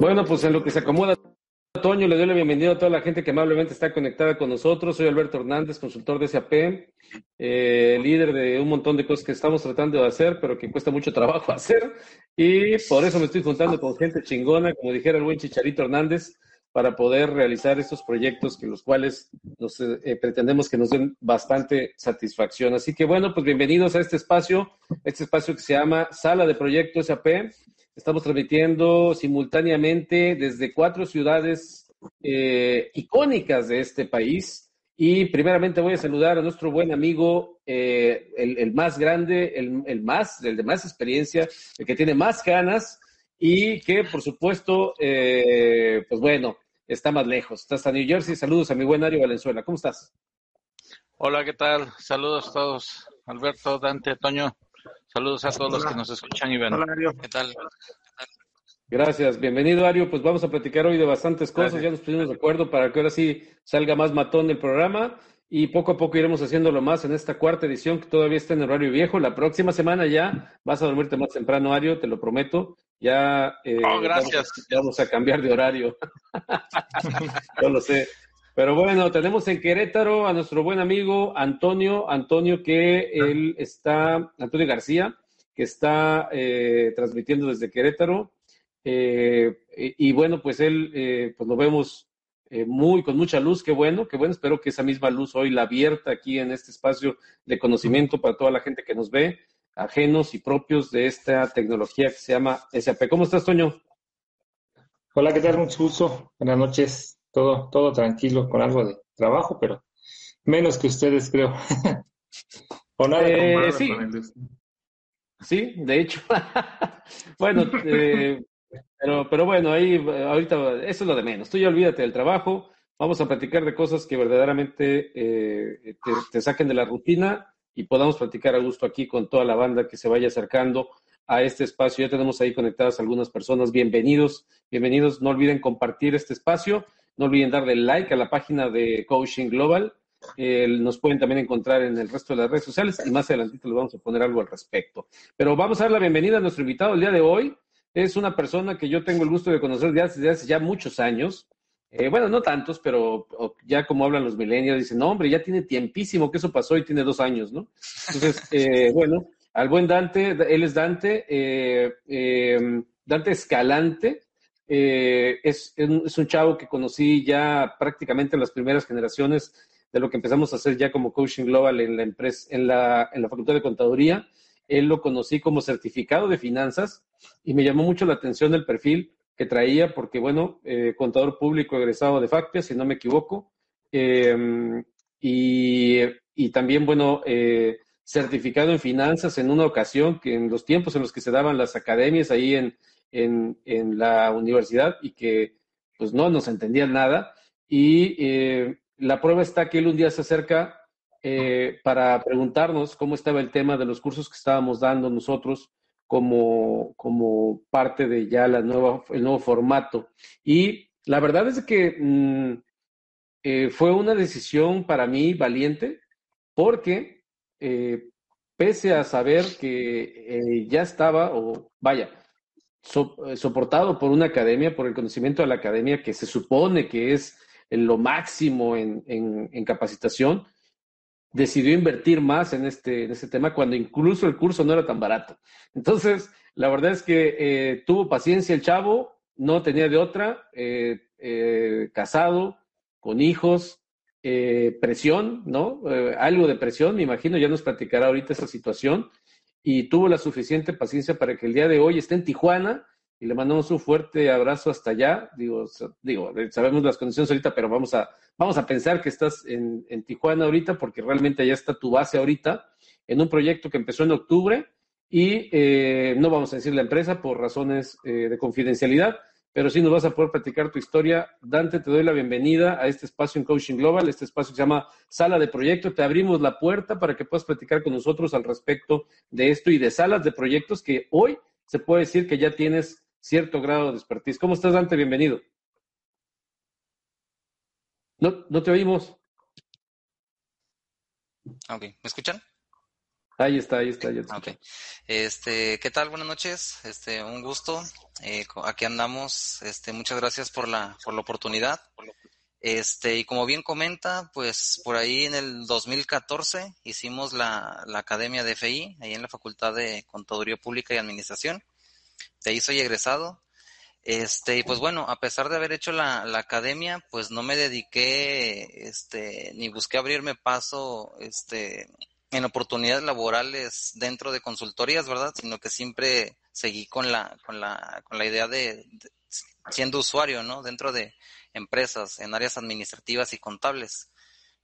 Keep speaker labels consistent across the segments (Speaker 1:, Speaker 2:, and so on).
Speaker 1: Bueno, pues en lo que se acomoda, Toño, le doy la bienvenida a toda la gente que amablemente está conectada con nosotros. Soy Alberto Hernández, consultor de SAP, eh, líder de un montón de cosas que estamos tratando de hacer, pero que cuesta mucho trabajo hacer. Y por eso me estoy juntando con gente chingona, como dijera el buen Chicharito Hernández, para poder realizar estos proyectos que los cuales nos, eh, pretendemos que nos den bastante satisfacción. Así que bueno, pues bienvenidos a este espacio, este espacio que se llama Sala de Proyectos SAP. Estamos transmitiendo simultáneamente desde cuatro ciudades eh, icónicas de este país. Y primeramente voy a saludar a nuestro buen amigo, eh, el, más grande, el, el, más, el de más experiencia, el que tiene más ganas y que, por supuesto, eh, pues bueno, está más lejos. Está hasta New Jersey. Saludos a mi buen Ario Valenzuela. ¿Cómo estás?
Speaker 2: Hola, ¿qué tal? Saludos a todos. Alberto, Dante, Toño. Saludos a todos
Speaker 3: Hola.
Speaker 2: los que nos escuchan y ven.
Speaker 3: Hola, Ario.
Speaker 2: ¿Qué tal?
Speaker 1: Gracias, bienvenido Ario. Pues vamos a platicar hoy de bastantes cosas.
Speaker 3: Gracias.
Speaker 1: Ya nos pusimos de acuerdo para que ahora sí salga más matón el programa y poco a poco iremos haciéndolo más en esta cuarta edición que todavía está en horario viejo. La próxima semana ya vas a dormirte más temprano, Ario, te lo prometo. Ya eh,
Speaker 2: Oh, gracias.
Speaker 1: Vamos, vamos a cambiar de horario. Yo lo sé. Pero bueno, tenemos en Querétaro a nuestro buen amigo Antonio, Antonio que él está, Antonio García, que está eh, transmitiendo desde Querétaro. Eh, y, bueno, pues él, eh, pues lo vemos eh, muy, con mucha luz, qué bueno, qué bueno, espero que esa misma luz hoy la abierta aquí en este espacio de conocimiento para toda la gente que nos ve, ajenos y propios de esta tecnología que se llama SAP. ¿Cómo estás, Toño?
Speaker 3: Hola, ¿qué tal? Mucho gusto. Buenas noches. Todo, todo tranquilo, con algo de trabajo, pero menos que ustedes, creo. o nada
Speaker 1: Eh, sí.
Speaker 3: con el-
Speaker 1: Sí, de hecho. bueno, eh, pero, pero bueno, ahí ahorita eso es lo de menos. Tú ya olvídate del trabajo. Vamos a platicar de cosas que verdaderamente eh, te, te saquen de la rutina y podamos platicar a gusto aquí con toda la banda que se vaya acercando a este espacio. Ya tenemos ahí conectadas algunas personas. Bienvenidos, bienvenidos. No olviden compartir este espacio. No olviden darle like a la página de Coaching Global. Eh, nos pueden también encontrar en el resto de las redes sociales y más adelantito les vamos a poner algo al respecto. Pero vamos a dar la bienvenida a nuestro invitado el día de hoy. Es una persona que yo tengo el gusto de conocer desde hace, ya muchos años. Eh, bueno, no tantos, pero ya como hablan los millennials, dicen, no, hombre, ya tiene tiempísimo que eso pasó y tiene dos años, ¿no? Entonces, eh, bueno, al buen Dante, él es Dante, eh, Dante Escalante, eh, es, es un- chavo que conocí ya prácticamente en las primeras generaciones de lo que empezamos a hacer ya como coaching global en la empresa, en la, en la Facultad de Contaduría. Él lo conocí como certificado de finanzas y me llamó mucho la atención el perfil que traía, porque bueno, eh, contador público egresado de FACPIA, si no me equivoco, eh, y, y también, bueno, eh, certificado en finanzas en una ocasión que en los tiempos en los que se daban las academias ahí en, en, la universidad y que pues no nos entendían nada. Y eh, la prueba está que él un día se acerca eh, para preguntarnos cómo estaba el tema de los cursos que estábamos dando nosotros como, como parte de ya la nueva, el nuevo formato. Y la verdad es que mm, eh, fue una decisión para mí valiente porque pese a saber que ya estaba, o vaya, so- eh, soportado por una academia, por el conocimiento de la academia, que se supone que es lo máximo en, en- en capacitación, decidió invertir más en este, en este tema cuando incluso el curso no era tan barato. Entonces, la verdad es que eh, tuvo paciencia el chavo, no tenía de otra, eh, eh, casado, con hijos, eh, presión, ¿no? Eh, algo de presión, me imagino, ya nos platicará ahorita esa situación, y tuvo la suficiente paciencia para que el día de hoy esté en Tijuana y le mandamos un fuerte abrazo hasta allá. Digo, digo sabemos las condiciones ahorita, pero vamos a, vamos a pensar que estás en, en Tijuana ahorita porque realmente allá está tu base ahorita en un proyecto que empezó en octubre y eh, no vamos a decir la empresa por razones eh, de confidencialidad, pero sí nos vas a poder platicar tu historia. Dante, te doy la bienvenida a este espacio en Coaching Global, este espacio se llama Sala de Proyecto. Te abrimos la puerta para que puedas platicar con nosotros al respecto de esto y de salas de proyectos que hoy se puede decir que ya tienes cierto grado de expertise. ¿Cómo estás, Dante? Bienvenido. No, no te oímos.
Speaker 4: Ok, ¿me escuchan?
Speaker 1: Ahí está, ahí está. Ya
Speaker 4: okay. Este, ¿qué tal? Buenas noches. Este, un gusto. Eh, aquí andamos. Este, muchas gracias por la, por la oportunidad. Este, y como bien comenta, pues por ahí en el 2014 hicimos la, la Academia de FI, ahí en la Facultad de Contaduría Pública y Administración. De ahí soy egresado. Este, y pues bueno, a pesar de haber hecho la, la academia, pues no me dediqué, este, ni busqué abrirme paso, este, en oportunidades laborales dentro de consultorías, ¿verdad? Sino que siempre seguí con la, con la, con la idea de, siendo usuario, ¿no? Dentro de empresas, en áreas administrativas y contables.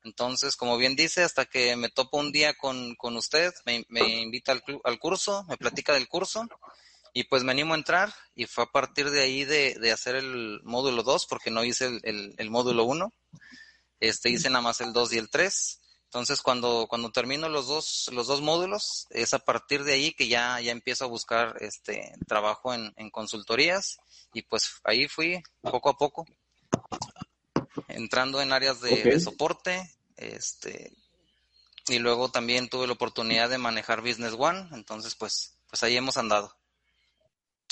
Speaker 4: Entonces, como bien dice, hasta que me topo un día con, con usted, me, invita al, al, curso, me platica del curso y pues me animo a entrar y fue a partir de ahí de, de hacer el módulo 2 porque no hice el, el, el módulo 1, este, hice nada más el 2 y el 3 entonces, cuando, cuando termino los dos, los dos módulos, es a partir de ahí que ya, ya empiezo a buscar este trabajo en, en consultorías y pues ahí fui poco a poco entrando en áreas de, de, soporte, este, y luego también tuve la oportunidad de manejar Business One, entonces pues, pues ahí hemos andado,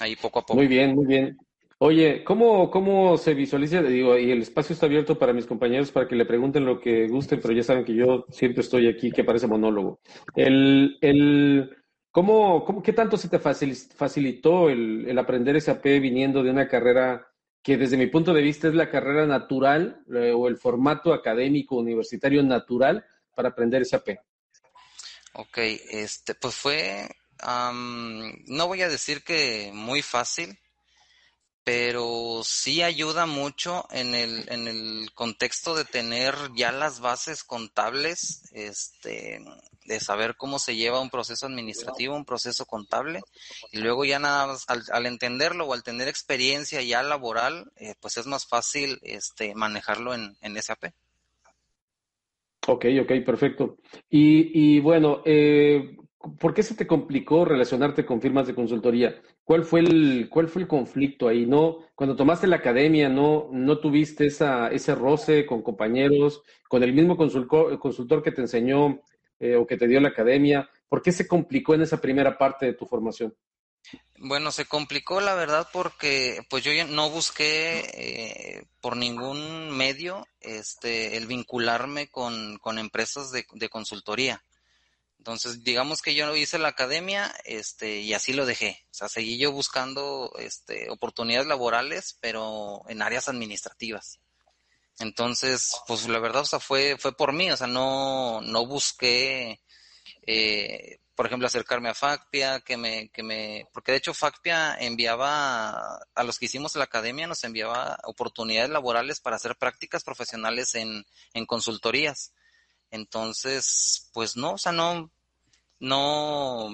Speaker 4: ahí poco a poco.
Speaker 1: Muy bien, muy bien. Oye, ¿cómo, ¿cómo se visualiza? Digo, y el espacio está abierto para mis compañeros para que le pregunten lo que gusten, pero ya saben que yo siempre estoy aquí, que parece monólogo. El, el, ¿cómo, cómo, ¿Qué tanto se te facilitó el, aprender SAP viniendo de una carrera que desde mi punto de vista es la carrera natural eh, o el formato académico universitario natural para aprender SAP?
Speaker 4: Ok, este, pues fue, um, no voy a decir que muy fácil, pero sí ayuda mucho en el, en el contexto de tener ya las bases contables, este, de saber cómo se lleva un proceso administrativo, un proceso contable, y luego ya nada más, al, entenderlo o al tener experiencia ya laboral, eh, pues es más fácil este, manejarlo en, en SAP.
Speaker 1: Ok, ok, perfecto. Y, y bueno, eh, ¿por qué se te complicó relacionarte con firmas de consultoría? ¿Cuál fue el, cuál fue el conflicto ahí? ¿No, cuando tomaste la academia, no, no tuviste esa, ese roce con compañeros, con el mismo consultor, consultor que te enseñó eh, o que te dio la academia? ¿Por qué se complicó en esa primera parte de tu formación?
Speaker 4: Bueno, se complicó la verdad porque pues yo no busqué eh, por ningún medio este el vincularme con, con empresas de, de consultoría. Entonces, digamos que yo hice la academia, este, y así lo dejé. O sea, seguí yo buscando, este, oportunidades laborales, pero en áreas administrativas. Entonces, pues la verdad, o sea, fue, fue por mí, o sea, no, no busqué, eh, por ejemplo, acercarme a Facpia, que me, que me, porque de hecho Facpia enviaba, a los que hicimos la academia, nos enviaba oportunidades laborales para hacer prácticas profesionales en, en consultorías. Entonces, pues no, o sea, no, no,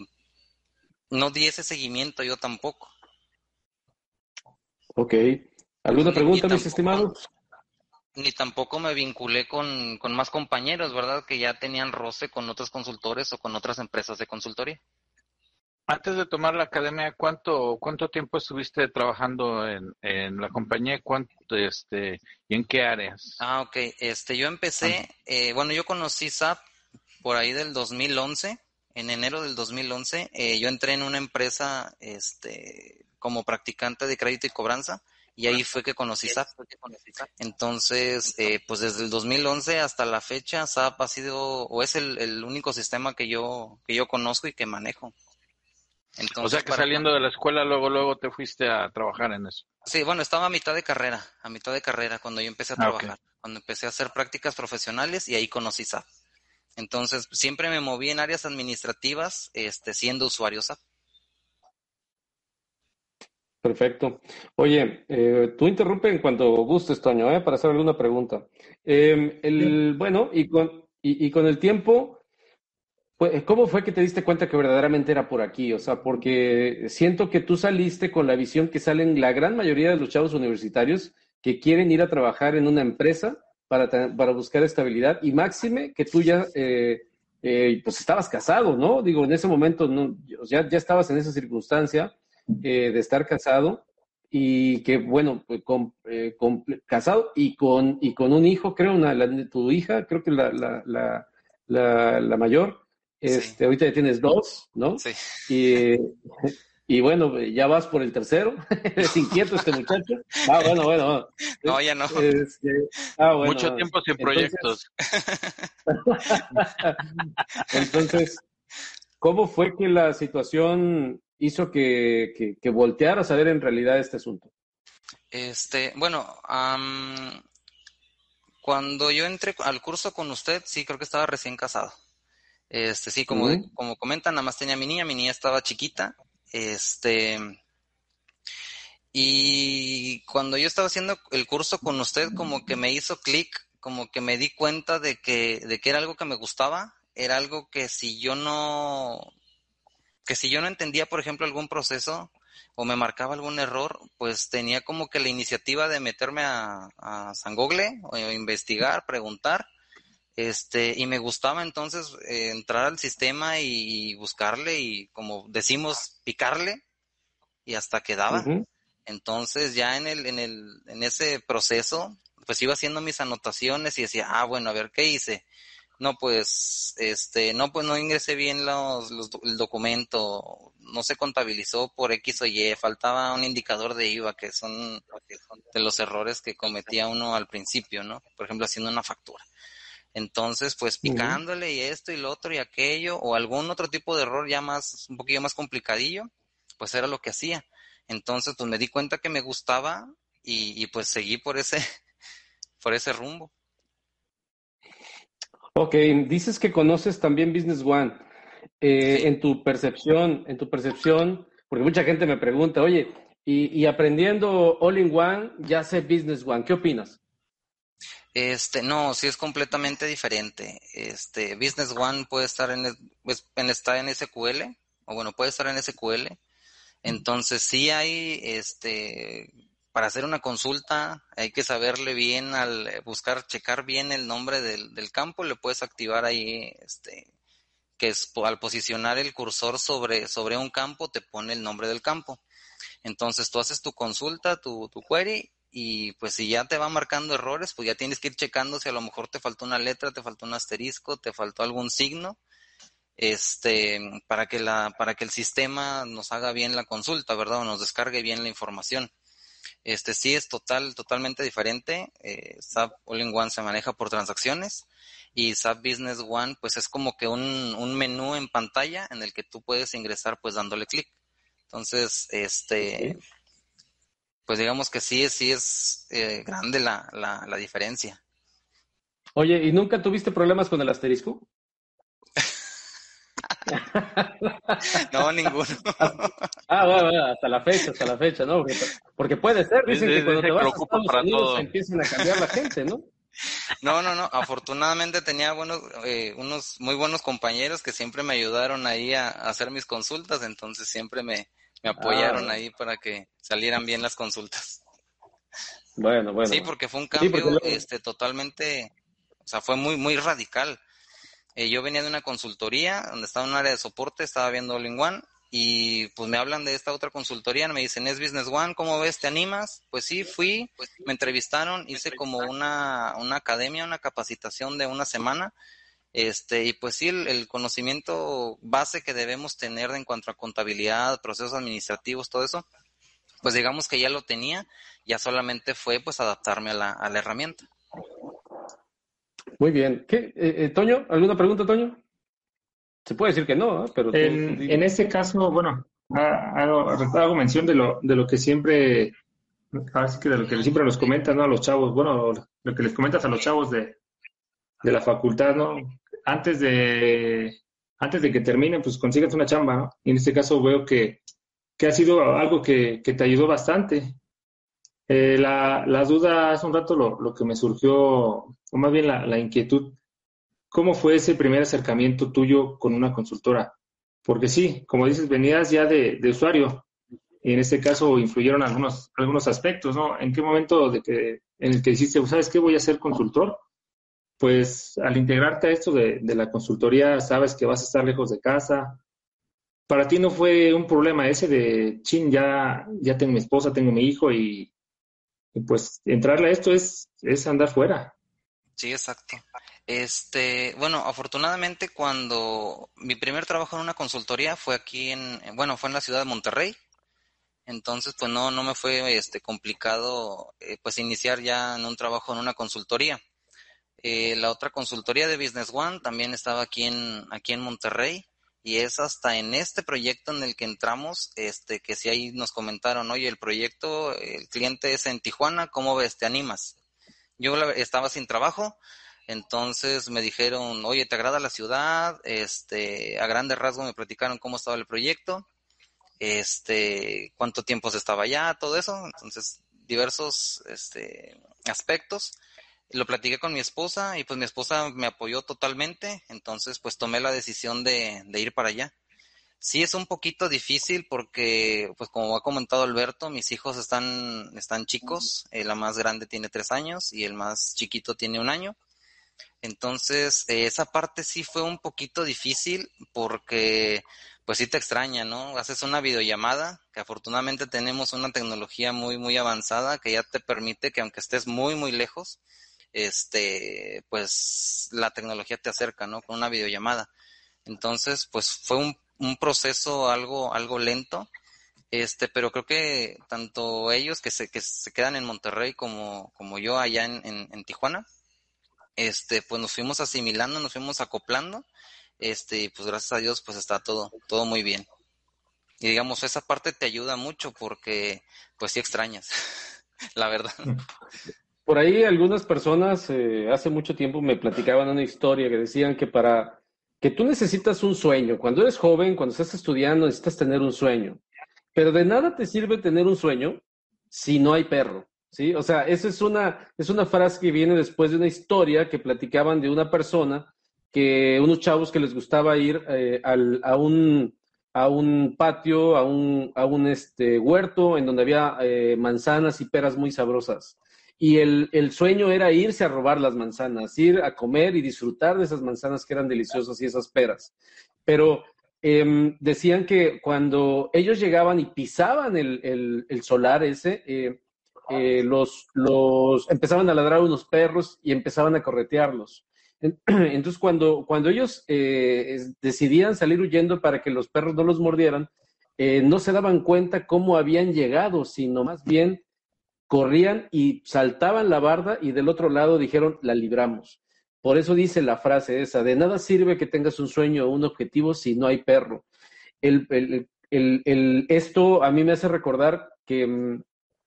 Speaker 4: no di ese seguimiento yo tampoco.
Speaker 1: Ok. ¿Alguna pregunta, mis estimados?
Speaker 4: Ni tampoco me vinculé con, con más compañeros, ¿verdad? Que ya tenían roce con otros consultores o con otras empresas de consultoría.
Speaker 2: Antes de tomar la academia, ¿cuánto, cuánto tiempo estuviste trabajando en, en la compañía? ¿Cuánto, este, y en qué áreas?
Speaker 4: Ah, ok. Este, yo empecé, eh, bueno, yo conocí SAP por ahí del 2011 en enero del 2011, eh, yo entré en una empresa este, como practicante de crédito y cobranza y ahí fue que conocí SAP. Entonces, eh, pues desde el 2011 hasta la fecha, SAP ha sido o es el, el único sistema que yo, que yo conozco y que manejo.
Speaker 2: Entonces, o sea que para... saliendo de la escuela, luego, luego te fuiste a trabajar en eso.
Speaker 4: Sí, bueno, estaba a mitad de carrera, a mitad de carrera cuando yo empecé a trabajar, ah, okay. cuando empecé a hacer prácticas profesionales y ahí conocí SAP. Entonces, siempre me moví en áreas administrativas, este, siendo usuario SAP.
Speaker 1: Perfecto. Oye, eh, tú interrumpe en cuanto gustes, Toño, ¿eh? para hacer alguna pregunta. Eh, el, bueno, y con, y, y con el tiempo, ¿cómo fue que te diste cuenta que verdaderamente era por aquí? O sea, porque siento que tú saliste con la visión que salen la gran mayoría de los chavos universitarios que quieren ir a trabajar en una empresa para, para buscar estabilidad y máxime que tú ya, eh, eh, pues estabas casado, ¿no? Digo, en ese momento no, ya, ya estabas en esa circunstancia eh, de estar casado y que, bueno, pues, con, casado y con, y con un hijo, creo, una, tu hija, creo que la, la, la, la mayor. Este, Ahorita ya tienes dos, ¿no?
Speaker 4: Sí.
Speaker 1: Y, y bueno, ya vas por el tercero. es inquieto este muchacho. Ah, bueno, bueno.
Speaker 4: No, ya no.
Speaker 1: Este, ah, bueno,
Speaker 2: Mucho tiempo sin proyectos.
Speaker 1: Entonces, ¿cómo fue que la situación hizo que, que, que voltearas a ver en realidad este asunto?
Speaker 4: Este, bueno, cuando yo entré al curso con usted, sí, creo que estaba recién casado. Este, sí, como, como comentan, nada más tenía mi niña, mi niña estaba chiquita. Este, y cuando yo estaba haciendo el curso con usted, como que me hizo clic, como que me di cuenta de que, de que era algo que me gustaba, era algo que si yo no, que si yo no entendía, por ejemplo, algún proceso o me marcaba algún error, pues tenía como que la iniciativa de meterme a, a San Google o investigar, preguntar este, y me gustaba entonces eh, entrar al sistema y buscarle y como decimos, picarle y hasta quedaba. Entonces ya en el, en el, en ese proceso, pues iba haciendo mis anotaciones y decía, ah, bueno, a ver qué hice. No, pues, este, no, pues no ingresé bien los, los, el documento, no se contabilizó por X o Y, faltaba un indicador de IVA, que son de los errores que cometía uno al principio, ¿no? Por ejemplo, haciendo una factura. Entonces, pues picándole y esto y lo otro y aquello, o algún otro tipo de error ya más, un poquillo más complicadillo, pues era lo que hacía. Entonces, pues me di cuenta que me gustaba y, pues seguí por ese, por ese rumbo.
Speaker 1: Ok, dices que conoces también Business One. Eh, en tu percepción, en tu percepción, porque mucha gente me pregunta, oye, y, y aprendiendo All in One, ya sé Business One, ¿qué opinas?
Speaker 4: Este, no, sí es completamente diferente. Este, Business One puede estar en, pues, en, está en SQL, o bueno, puede estar en SQL. Entonces sí hay, este, para hacer una consulta hay que saberle bien al buscar, checar bien el nombre del, del campo, le puedes activar ahí, este, que es al posicionar el cursor sobre, sobre un campo te pone el nombre del campo. Entonces tú haces tu consulta, tu, tu query y pues si ya te va marcando errores, pues ya tienes que ir checando si a lo mejor te faltó una letra, te faltó un asterisco, te faltó algún signo, este, para que la, para que el sistema nos haga bien la consulta, ¿verdad? O nos descargue bien la información. Este sí es total, totalmente diferente. Eh, SAP All-in-One se maneja por transacciones y SAP Business One pues es como que un, un menú en pantalla en el que tú puedes ingresar pues dándole clic. Entonces, este, pues digamos que sí, sí es eh, grande la, la, la, diferencia.
Speaker 1: Oye, ¿y nunca tuviste problemas con el asterisco?
Speaker 4: no, ninguno.
Speaker 1: ah, bueno, hasta la fecha, hasta la fecha, ¿no? Porque, puede ser, dicen que cuando te vas a Estados Unidos empiezan a cambiar la gente, ¿no?
Speaker 4: No, no, no. Afortunadamente tenía buenos, eh, unos muy buenos compañeros que siempre me ayudaron ahí a, a hacer mis consultas, entonces siempre me, me apoyaron ah. ahí para que salieran bien las consultas.
Speaker 1: Bueno, bueno.
Speaker 4: Sí, porque fue un cambio este totalmente, o sea, fue muy muy radical. Eh, yo venía de una consultoría donde estaba en un área de soporte, estaba viendo All in One y pues me hablan de esta otra consultoría, me dicen, ¿es Business One? ¿Cómo ves? ¿Te animas? Pues sí, fui, pues, me entrevistaron, hice como una, una academia, una capacitación de una semana este, y pues sí, el, conocimiento base que debemos tener en cuanto a contabilidad, procesos administrativos, todo eso, pues digamos que ya lo tenía, ya solamente fue pues adaptarme a la, a la herramienta.
Speaker 1: Muy bien. ¿Qué, eh, eh Toño? ¿Alguna pregunta, Toño? Se puede decir que no, ¿eh? pero...
Speaker 3: En, en este caso, bueno, hago, hago, mención de lo, de lo que siempre, así que de lo que siempre nos comentan ¿no? a los chavos, bueno, lo que les comentas a los chavos de, de la facultad, ¿no? Antes de, antes de que termine, pues consigas una chamba. Y en este caso veo que, que ha sido algo que, que te ayudó bastante. Eh, la, duda hace un rato lo, lo, que me surgió, o más bien la, la inquietud, ¿cómo fue ese primer acercamiento tuyo con una consultora? Porque sí, como dices, venías ya de, de usuario, y en este caso influyeron algunos, algunos aspectos, ¿no? ¿En qué momento de que, en el que dijiste, ¿sabes qué? Voy a ser consultor. Pues al integrarte a esto de, la consultoría, sabes que vas a estar lejos de casa. Para ti no fue un problema ese de, chin, ya, ya tengo mi esposa, tengo mi hijo y, y pues entrarle a esto es, es andar fuera.
Speaker 4: Sí, exacto. Este, bueno, afortunadamente cuando mi primer trabajo en una consultoría fue aquí en, bueno, fue en la ciudad de Monterrey. Entonces, pues no, no me fue este complicado eh, pues iniciar ya en un trabajo en una consultoría. Eh, la otra consultoría de Business One también estaba aquí en, aquí en Monterrey y es hasta en este proyecto en el que entramos, este, que si ahí nos comentaron, oye, el proyecto, el cliente es en Tijuana, ¿cómo ves? ¿Te animas? Yo estaba sin trabajo, entonces me dijeron, oye, ¿te agrada la ciudad? Este, a grandes rasgos me platicaron cómo estaba el proyecto este, cuánto tiempo se estaba allá, todo eso, entonces diversos este, aspectos. Lo platiqué con mi esposa y pues mi esposa me apoyó totalmente, entonces pues tomé la decisión de, ir para allá. Sí es un poquito difícil porque, pues como ha comentado Alberto, mis hijos están, están chicos, eh, la más grande tiene tres años y el más chiquito tiene un año. Entonces, eh, esa parte sí fue un poquito difícil porque pues sí te extraña, ¿no? Haces una videollamada, que afortunadamente tenemos una tecnología muy, muy avanzada que ya te permite que aunque estés muy, muy lejos, este, pues la tecnología te acerca, ¿no? Con una videollamada. Entonces, pues fue un, un proceso algo, algo lento, este, pero creo que tanto ellos que se, que se quedan en Monterrey como, como yo allá en, en, Tijuana, este, pues nos fuimos asimilando, nos fuimos acoplando este, pues gracias a Dios, pues está todo, todo muy bien. Y digamos, esa parte te ayuda mucho porque, pues sí extrañas, la verdad.
Speaker 1: Por ahí algunas personas eh, hace mucho tiempo me platicaban una historia que decían que para que tú necesitas un sueño. Cuando eres joven, cuando estás estudiando, necesitas tener un sueño. Pero de nada te sirve tener un sueño si no hay perro. ¿sí? O sea, esa es una, es una frase que viene después de una historia que platicaban de una persona que unos chavos que les gustaba ir eh, al, a, un, a un patio, a un, a un este, huerto en donde había eh, manzanas y peras muy sabrosas. Y el, el, sueño era irse a robar las manzanas, ir a comer y disfrutar de esas manzanas que eran deliciosas y esas peras. Pero eh, decían que cuando ellos llegaban y pisaban el, el, el solar ese, eh, eh, los, los empezaban a ladrar unos perros y empezaban a corretearlos. Entonces, cuando, cuando ellos eh, decidían salir huyendo para que los perros no los mordieran, no se daban cuenta cómo habían llegado, sino más bien corrían y saltaban la barda y del otro lado dijeron, la libramos. Por eso dice la frase esa, de nada sirve que tengas un sueño o un objetivo si no hay perro. El, el, el, esto a mí me hace recordar que mm,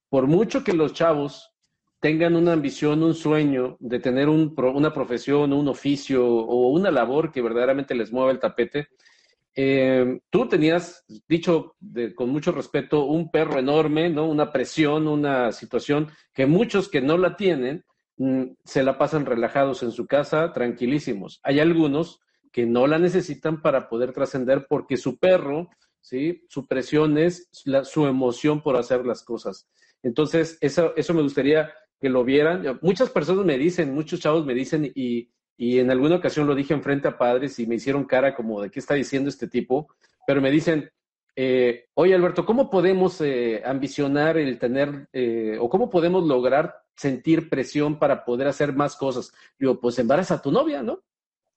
Speaker 1: por mucho que los chavos tengan una ambición, un sueño de tener un, una profesión, un oficio o una labor que verdaderamente les mueva el tapete. Eh, tú tenías, dicho con mucho respeto, un perro enorme, ¿no? Una presión, una situación que muchos que no la tienen mm, se la pasan relajados en su casa, tranquilísimos. Hay algunos que no la necesitan para poder trascender porque su perro, ¿sí? Su presión es su emoción por hacer las cosas. Entonces, eso, eso me gustaría que lo vieran. Muchas personas me dicen, muchos chavos me dicen, y, y en alguna ocasión lo dije enfrente a padres y me hicieron cara como de qué está diciendo este tipo, pero me dicen, eh, oye Alberto, ¿cómo podemos eh, ambicionar el tener, eh, o cómo podemos lograr sentir presión para poder hacer más cosas? Digo, pues embaraza a tu novia, ¿no?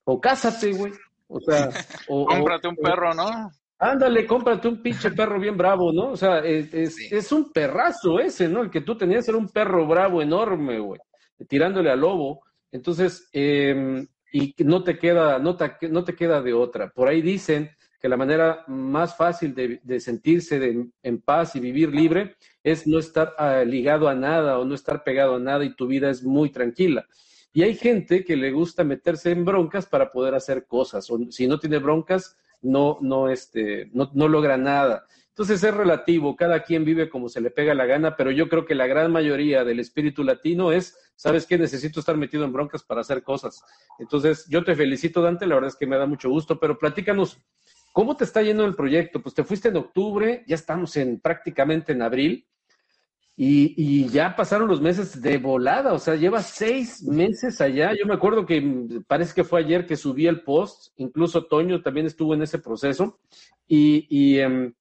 Speaker 1: O cásate, güey. O sea, o,
Speaker 2: cómprate un perro, ¿no?
Speaker 1: Ándale, cómprate un pinche perro bien bravo, ¿no? O sea, es, es, un perrazo ese, ¿no? El que tú tenías era un perro bravo enorme, güey, tirándole al lobo. Entonces, eh, y no te queda, no te, queda de otra. Por ahí dicen que la manera más fácil de, sentirse en paz y vivir libre es no estar uh, ligado a nada o no estar pegado a nada y tu vida es muy tranquila. Y hay gente que le gusta meterse en broncas para poder hacer cosas. O si no tiene broncas, no, no, este, no, no logra nada. Entonces es relativo, cada quien vive como se le pega la gana, pero yo creo que la gran mayoría del espíritu latino es, ¿sabes qué? Necesito estar metido en broncas para hacer cosas. Entonces yo te felicito, Dante, la verdad es que me da mucho gusto, pero platícanos, ¿cómo te está yendo el proyecto? Pues te fuiste en octubre, ya estamos en prácticamente en abril. Y, ya pasaron los meses de volada, o sea, lleva seis meses allá. Yo me acuerdo que parece que fue ayer que subí el post, incluso Toño también estuvo en ese proceso. Y, em,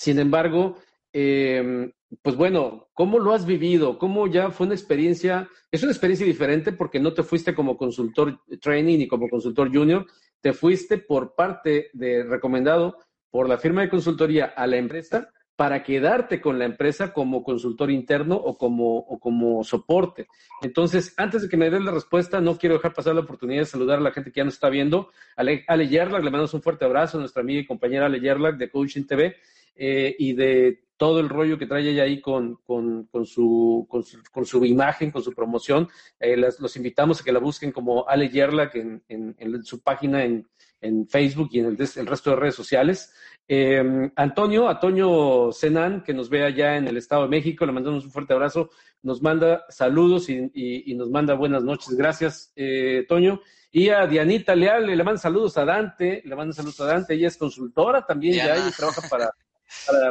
Speaker 1: sin embargo, em, pues bueno, ¿cómo lo has vivido? ¿Cómo ya fue una experiencia? Es una experiencia diferente porque no te fuiste como consultor training ni como consultor junior, te fuiste por parte de recomendado por la firma de consultoría a la empresa para quedarte con la empresa como consultor interno o como, como soporte. Entonces, antes de que me des la respuesta, no quiero dejar pasar la oportunidad de saludar a la gente que ya nos está viendo. Ale, Ale le mandamos un fuerte abrazo a nuestra amiga y compañera Ale Yerlag de Coaching TV eh, y de todo el rollo que trae ella ahí con, con, con, su, con, su, imagen, con su promoción. Eh, los invitamos a que la busquen como Ale Yerlag en, en, su página en, en Facebook y en el, el, resto de redes sociales. Eh, Antonio, Antonio Senan, que nos ve allá en el Estado de México, le mandamos un fuerte abrazo, nos manda saludos y, nos manda buenas noches. Gracias, eh, Toño. Y a Dianita Leal, le manda saludos a Dante, le manda saludos a Dante, ella es consultora también ya, y trabaja para,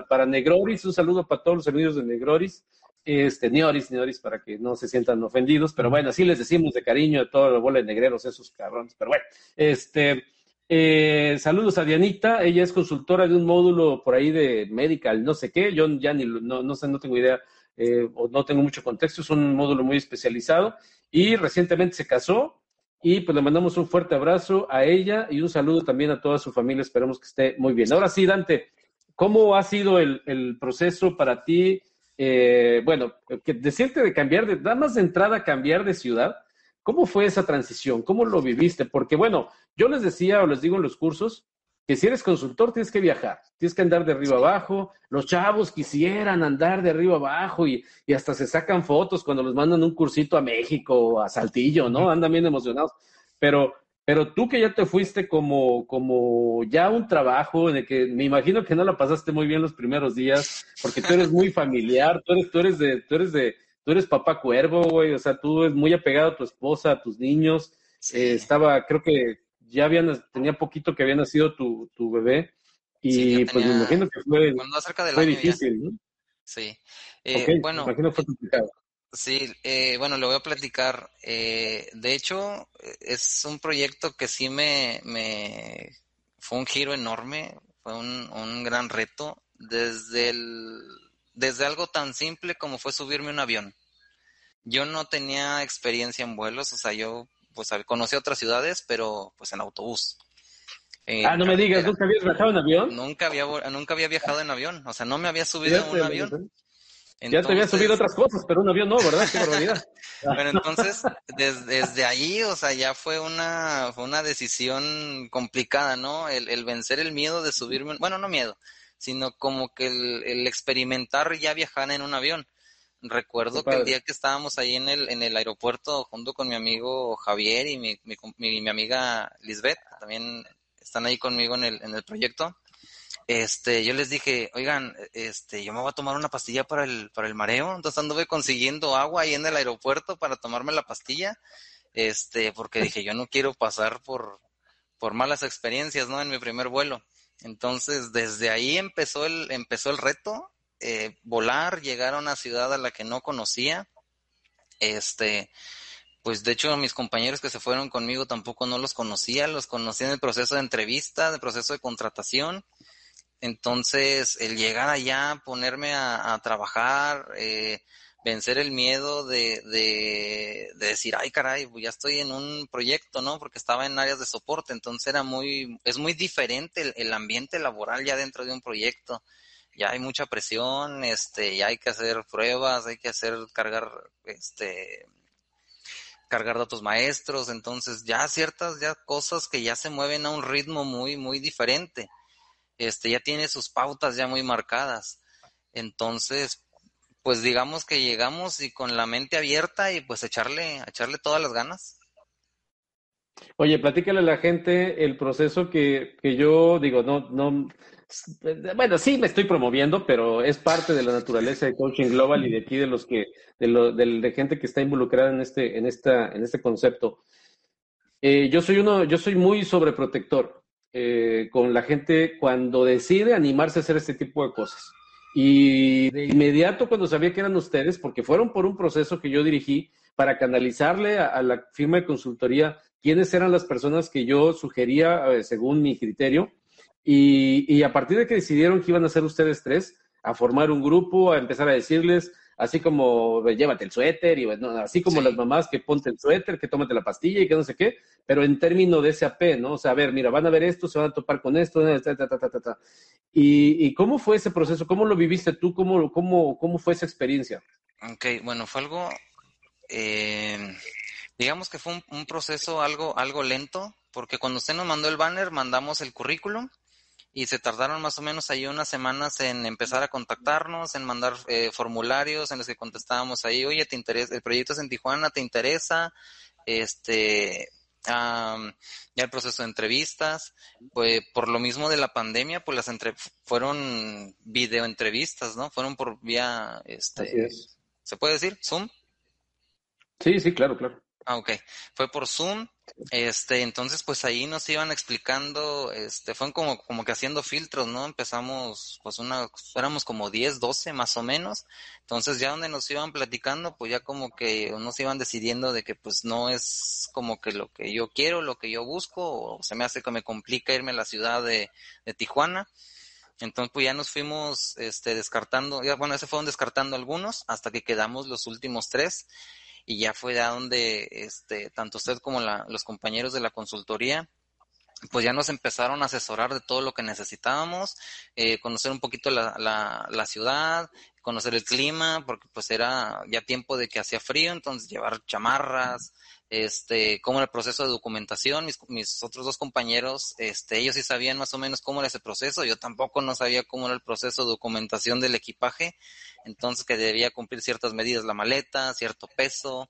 Speaker 1: para, Negroris. Un saludo para todos los amigos de Negroris. Este, Neoris, Neoris, para que no se sientan ofendidos, pero bueno, así les decimos de cariño a toda la bola de negreros, esos cabrones, pero bueno, este, eh, saludos a Dianita, ella es consultora de un módulo por ahí de medical, no sé qué, yo ya ni, no, no sé, no tengo idea eh, o no tengo mucho contexto, es un módulo muy especializado y recientemente se casó y pues le mandamos un fuerte abrazo a ella y un saludo también a toda su familia, esperamos que esté muy bien. Ahora sí, Dante, ¿cómo ha sido el, proceso para ti? Eh, bueno, que decirte de cambiar de, nada más de entrada cambiar de ciudad, ¿Cómo fue esa transición? ¿Cómo lo viviste? Porque bueno, yo les decía o les digo en los cursos que si eres consultor tienes que viajar, tienes que andar de arriba abajo. Los chavos quisieran andar de arriba abajo y, hasta se sacan fotos cuando les mandan un cursito a México, a Saltillo, ¿no? Andan bien emocionados. Pero, pero tú que ya te fuiste como, como ya un trabajo en el que me imagino que no la pasaste muy bien los primeros días, porque tú eres muy familiar, tú eres, tú eres de, tú eres de, tú eres papá cuervo, güey, o sea, tú eres muy apegado a tu esposa, a tus niños. Eh, estaba, creo que ya habían, tenía poquito que había nacido tu, tu bebé. Y pues me imagino que fue, fue difícil, ¿no?
Speaker 4: Sí. Eh, bueno,
Speaker 1: me imagino fue complicado.
Speaker 4: Sí, eh, bueno, le voy a platicar. Eh, de hecho, es un proyecto que sí me, me fue un giro enorme, fue un, un gran reto. Desde el desde algo tan simple como fue subirme un avión. Yo no tenía experiencia en vuelos, o sea, yo pues conocí otras ciudades, pero pues en autobús.
Speaker 1: Eh, ah, no me digas, ¿nunca habías viajado en avión?
Speaker 4: Nunca había, nunca había viajado en avión, o sea, no me había subido en un avión.
Speaker 1: Ya te había subido otras cosas, pero un avión no, ¿verdad? Qué barbaridad.
Speaker 4: Pero entonces, desde, ahí, o sea, ya fue una, fue una decisión complicada, ¿no? El, el vencer el miedo de subirme, bueno, no miedo, sino como que el, experimentar ya viajar en un avión. Recuerdo que el día que estábamos ahí en el, en el aeropuerto junto con mi amigo Javier y mi, mi, mi, amiga Lisbeth, también están ahí conmigo en el, en el proyecto, este, yo les dije, oigan, este, yo me voy a tomar una pastilla para el, para el mareo, entonces anduve consiguiendo agua ahí en el aeropuerto para tomarme la pastilla, este, porque dije, yo no quiero pasar por, por malas experiencias, ¿no? En mi primer vuelo. Entonces, desde ahí empezó el, empezó el reto, eh, volar, llegar a una ciudad a la que no conocía. Este, pues de hecho mis compañeros que se fueron conmigo tampoco no los conocía, los conocí en el proceso de entrevista, de proceso de contratación. Entonces, el llegar allá, ponerme a, trabajar, eh, vencer el miedo de, de, decir, ay caray, pues ya estoy en un proyecto, ¿no? Porque estaba en áreas de soporte, entonces era muy, es muy diferente el, ambiente laboral ya dentro de un proyecto. Ya hay mucha presión, este, ya hay que hacer pruebas, hay que hacer, cargar, este, cargar datos maestros, entonces ya ciertas ya cosas que ya se mueven a un ritmo muy, muy diferente. Este, ya tiene sus pautas ya muy marcadas. Entonces, pues digamos que llegamos y con la mente abierta y pues echarle, echarle todas las ganas.
Speaker 1: Oye, platícale a la gente el proceso que, que yo digo, no, no, bueno, sí me estoy promoviendo, pero es parte de la naturaleza de Coaching Global y de aquí de los que, de, lo, de, gente que está involucrada en este, en esta, en este concepto. Eh, yo soy uno, yo soy muy sobreprotector eh, con la gente cuando decide animarse a hacer este tipo de cosas. Y de inmediato cuando sabía que eran ustedes, porque fueron por un proceso que yo dirigí para canalizarle a la firma de consultoría quiénes eran las personas que yo sugería eh, según mi criterio. Y, a partir de que decidieron que iban a ser ustedes tres, a formar un grupo, a empezar a decirles, así como llévate el suéter, y bueno, así como las mamás que ponte el suéter, que tómate la pastilla y que no sé qué, pero en términos de SAP, ¿no? O sea, a ver, mira, van a ver esto, se van a topar con esto, ta, ta, ta, ta, ¿Y, ¿Y, cómo fue ese proceso? ¿Cómo lo viviste tú? ¿Cómo, cómo, cómo fue esa experiencia?
Speaker 4: Ok, bueno, fue algo eh, digamos que fue un, proceso algo, algo lento, porque cuando usted nos mandó el banner, mandamos el currículum y se tardaron más o menos ahí unas semanas en empezar a contactarnos, en mandar eh, formularios en los que contestábamos ahí, oye, te interesa, el proyecto es en Tijuana, ¿te interesa? Este, ya el proceso de entrevistas, pues por lo mismo de la pandemia, pues las entre fueron video entrevistas, ¿no? Fueron por vía, este, ¿se puede decir? Zoom.
Speaker 1: Sí, sí, claro, claro.
Speaker 4: Ah, ok. Fue por Zoom. Este, entonces, pues ahí nos iban explicando, este, fueron como, como que haciendo filtros, ¿no? Empezamos, pues una, éramos como 10, 12 más o menos. Entonces, ya donde nos iban platicando, pues ya como que nos iban decidiendo de que pues no es como que lo que yo quiero, lo que yo busco, o se me hace que me complica irme a la ciudad de, de Tijuana. Entonces, pues ya nos fuimos, este, descartando, ya, bueno, se fueron descartando algunos hasta que quedamos los últimos tres y ya fue de donde este, tanto usted como los compañeros de la consultoría pues ya nos empezaron a asesorar de todo lo que necesitábamos, eh, conocer un poquito la, la, la, ciudad, conocer el clima, porque pues era ya tiempo de que hacía frío, entonces llevar chamarras, este, cómo era el proceso de documentación, mis, mis otros dos compañeros, este, ellos sí sabían más o menos cómo era ese proceso, yo tampoco no sabía cómo era el proceso de documentación del equipaje, entonces que debía cumplir ciertas medidas la maleta, cierto peso,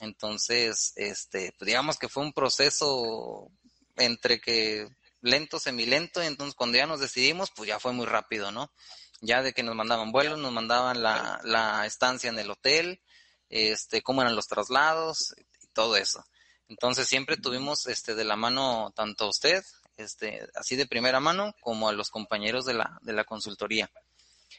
Speaker 4: entonces, este, pues digamos que fue un proceso entre que lento, semilento, y entonces cuando ya nos decidimos, pues ya fue muy rápido, ¿no? Ya de que nos mandaban vuelos, nos mandaban la, la estancia en el hotel, este, cómo eran los traslados, y todo eso. Entonces siempre tuvimos este de la mano tanto a usted, este, así de primera mano, como a los compañeros de la, de la consultoría.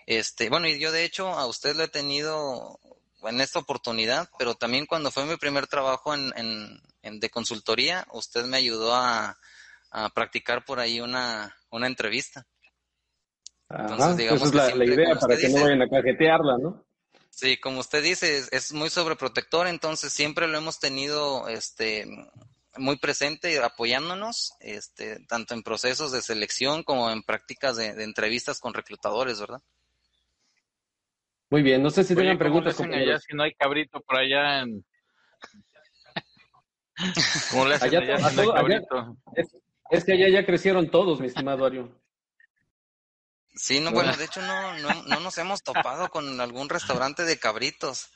Speaker 4: Este, bueno, y yo de hecho a usted le he tenido en esta oportunidad, pero también cuando fue mi primer trabajo en, en, de consultoría, usted me ayudó a, a practicar por ahí una, una entrevista.
Speaker 1: Entonces, digamos esa es la, idea para que no vayan a cajetearla, ¿no?
Speaker 4: Sí, como usted dice, es, muy sobreprotector, entonces siempre lo hemos tenido este muy presente apoyándonos, este, tanto en procesos de selección como en prácticas de, entrevistas con reclutadores, ¿verdad?
Speaker 1: Muy bien, no sé si tengan preguntas.
Speaker 2: allá si no hay cabrito por allá en...
Speaker 1: Es, que allá ya crecieron todos, mi estimado Ario.
Speaker 4: Sí, no, bueno, de hecho no, no, no nos hemos topado con algún restaurante de cabritos,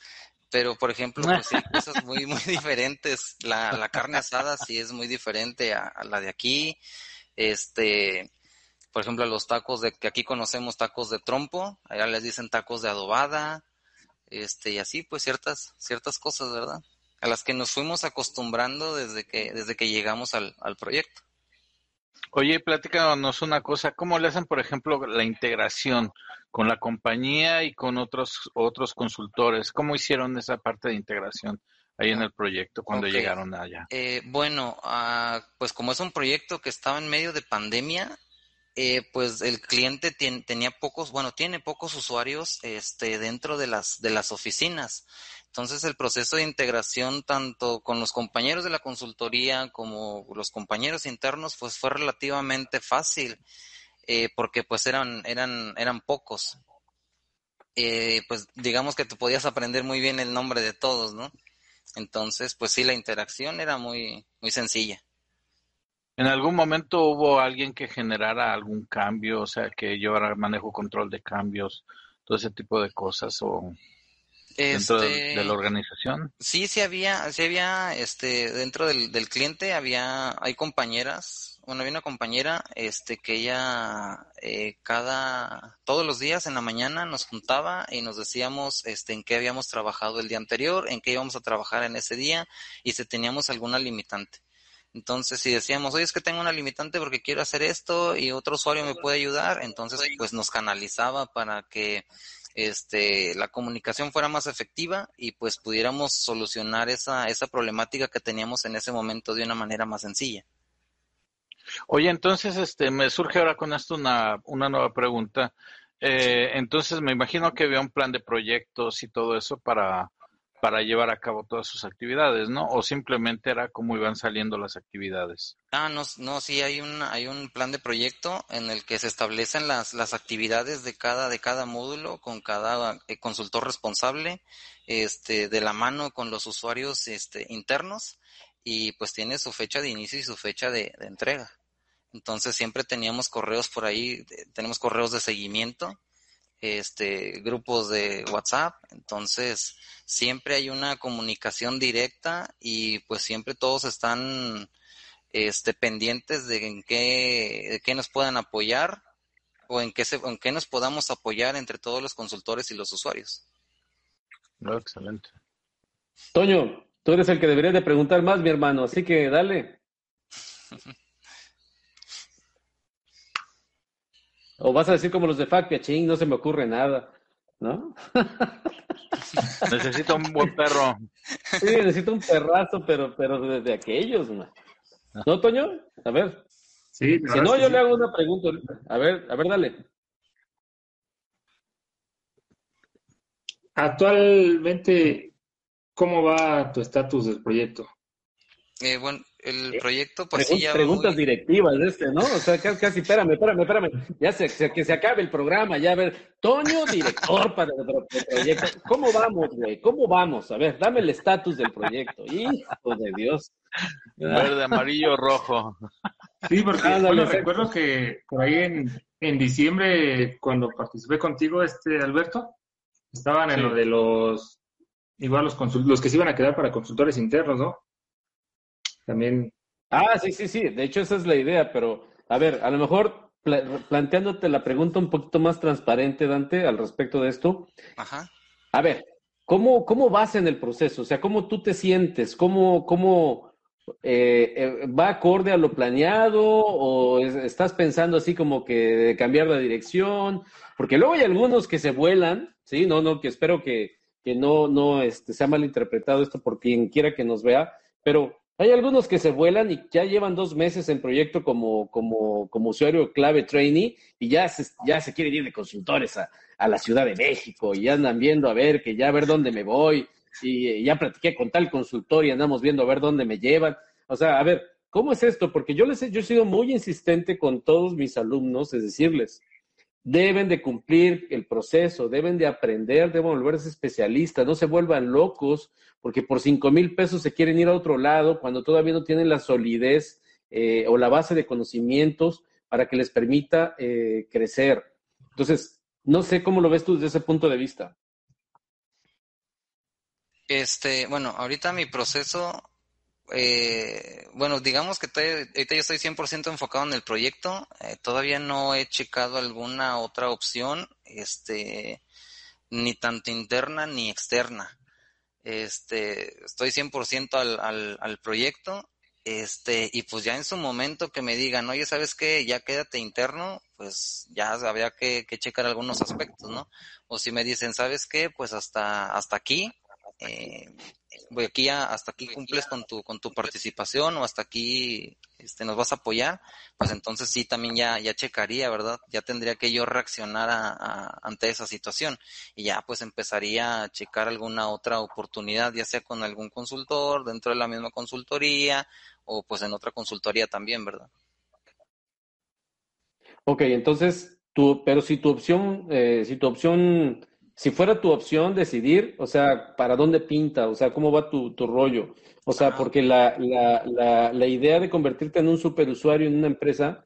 Speaker 4: pero por ejemplo, pues sí, cosas muy, muy diferentes. La, la carne asada sí es muy diferente a, la de aquí. Este, por ejemplo, los tacos de que aquí conocemos tacos de trompo, allá les dicen tacos de adobada, este, y así, pues ciertas, ciertas cosas, ¿verdad? A las que nos fuimos acostumbrando desde que, desde que llegamos al, al proyecto.
Speaker 2: Oye, platícanos una cosa, ¿cómo le hacen, por ejemplo, la integración con la compañía y con otros otros consultores? ¿Cómo hicieron esa parte de integración ahí en el proyecto cuando llegaron allá?
Speaker 4: Eh, bueno, ah, pues como es un proyecto que estaba en medio de pandemia, eh, pues el cliente tenía pocos, bueno, tiene pocos usuarios este, dentro de las, de las oficinas. Entonces el proceso de integración tanto con los compañeros de la consultoría como los compañeros internos pues fue relativamente fácil eh, porque pues eran, eran, eran pocos. Eh, pues digamos que te podías aprender muy bien el nombre de todos, ¿no? Entonces pues sí, la interacción era muy, muy sencilla.
Speaker 2: ¿En algún momento hubo alguien que generara algún cambio, o sea, que llevara manejo control de cambios, todo ese tipo de cosas o dentro de, la este, organización?
Speaker 4: Sí, sí había, sí había, este, dentro del, del cliente había, hay compañeras bueno, había una compañera, este, que ella eh, cada, todos los días en la mañana nos juntaba y nos decíamos, este, en qué habíamos trabajado el día anterior, en qué íbamos a trabajar en ese día y si teníamos alguna limitante. Entonces, si decíamos, oye, es que tengo una limitante porque quiero hacer esto y otro usuario me puede ayudar, entonces, pues nos canalizaba para que este, la comunicación fuera más efectiva y pues pudiéramos solucionar esa, esa problemática que teníamos en ese momento de una manera más sencilla.
Speaker 2: Oye, entonces, este, me surge ahora con esto una, una nueva pregunta. Eh, entonces, me imagino que había un plan de proyectos y todo eso para, para llevar a cabo todas sus actividades, ¿no? O simplemente era como iban saliendo las actividades.
Speaker 4: Ah, no, no, sí hay un hay un plan de proyecto en el que se establecen las las actividades de cada de cada módulo con cada eh, consultor responsable, este, de la mano con los usuarios este internos y pues tiene su fecha de inicio y su fecha de entrega. Entonces siempre teníamos correos por ahí, tenemos correos de seguimiento este, grupos de WhatsApp, entonces siempre hay una comunicación directa y pues siempre todos están este, pendientes de en qué, qué nos puedan apoyar o en qué, se, en qué nos podamos apoyar entre todos los consultores y los usuarios.
Speaker 2: excelente.
Speaker 1: Toño, tú eres el que debería de preguntar más, mi hermano, así que dale. O vas a decir como los de Factia, ching, no se me ocurre nada, ¿no?
Speaker 2: necesito un buen perro.
Speaker 1: Sí, necesito un perrazo, pero, pero de, aquellos, ¿no? ¿No, Toño? A ver.
Speaker 3: Sí,
Speaker 1: si no, yo le hago una pregunta. A ver, a ver, dale.
Speaker 3: Actualmente, ¿cómo va tu estatus del proyecto?
Speaker 4: Eh, bueno, el proyecto pues sí ya
Speaker 1: Preguntas directivas de este, ¿no? O sea, casi, espérame, espérame, espérame. Ya se, que se acabe el programa, ya a ver. Toño, director para el proyecto. ¿Cómo vamos, güey? ¿Cómo vamos? A ver, dame el estatus del proyecto. Hijo de Dios.
Speaker 2: Verde, amarillo, rojo.
Speaker 3: Sí, porque bueno, recuerdo que por ahí en, en diciembre, cuando participé contigo, este Alberto, estaban en lo de los, igual los, los que se iban a quedar para consultores internos, ¿no? También.
Speaker 1: Ah, sí, sí, sí. De hecho, esa es la idea, pero a ver, a lo mejor planteándote la pregunta un poquito más transparente, Dante, al respecto de esto.
Speaker 4: Ajá.
Speaker 1: A ver, ¿cómo, cómo vas en el proceso? O sea, ¿cómo tú te sientes? ¿Cómo, cómo eh, eh, va acorde a lo planeado o estás pensando así como que cambiar la dirección? Porque luego hay algunos que se vuelan, ¿sí? No, no, que espero que, que no, no este, sea malinterpretado esto por quien quiera que nos vea, pero hay algunos que se vuelan y ya llevan dos meses en proyecto como, como, como usuario clave trainee y ya se, ya se quieren ir de consultores a, a la Ciudad de México y andan viendo a ver, que ya a ver dónde me voy y ya platiqué con tal consultor y andamos viendo a ver dónde me llevan. O sea, a ver, ¿cómo es esto? Porque yo les he, yo he sido muy insistente con todos mis alumnos, es decirles, deben de cumplir el proceso, deben de aprender, deben volverse especialistas, no se vuelvan locos porque por cinco mil pesos se quieren ir a otro lado cuando todavía no tienen la solidez eh, o la base de conocimientos para que les permita eh, crecer. Entonces, no sé cómo lo ves tú desde ese punto de vista.
Speaker 4: Este, bueno, ahorita mi proceso eh, bueno, digamos que ahorita yo estoy 100% enfocado en el proyecto. Eh, todavía no he checado alguna otra opción, este, ni tanto interna ni externa. Este, estoy 100% al, al, al proyecto. Este, y pues ya en su momento que me digan, oye, ¿sabes qué? Ya quédate interno, pues ya habría que, que checar algunos aspectos, ¿no? O si me dicen, ¿sabes qué? Pues hasta, hasta aquí, eh, voy aquí hasta aquí cumples con tu, con tu participación o hasta aquí este, nos vas a apoyar, pues entonces sí también ya, ya checaría, ¿verdad? Ya tendría que yo reaccionar a, ante esa situación y ya pues empezaría a checar alguna otra oportunidad, ya sea con algún consultor dentro de la misma consultoría o pues en otra consultoría también, ¿verdad?
Speaker 1: Ok, entonces, tú, pero si tu opción, eh, si tu opción si fuera tu opción decidir, o sea, ¿para dónde pinta? O sea, ¿cómo va tu, tu rollo? O sea, porque la, la, la, la, idea de convertirte en un superusuario en una empresa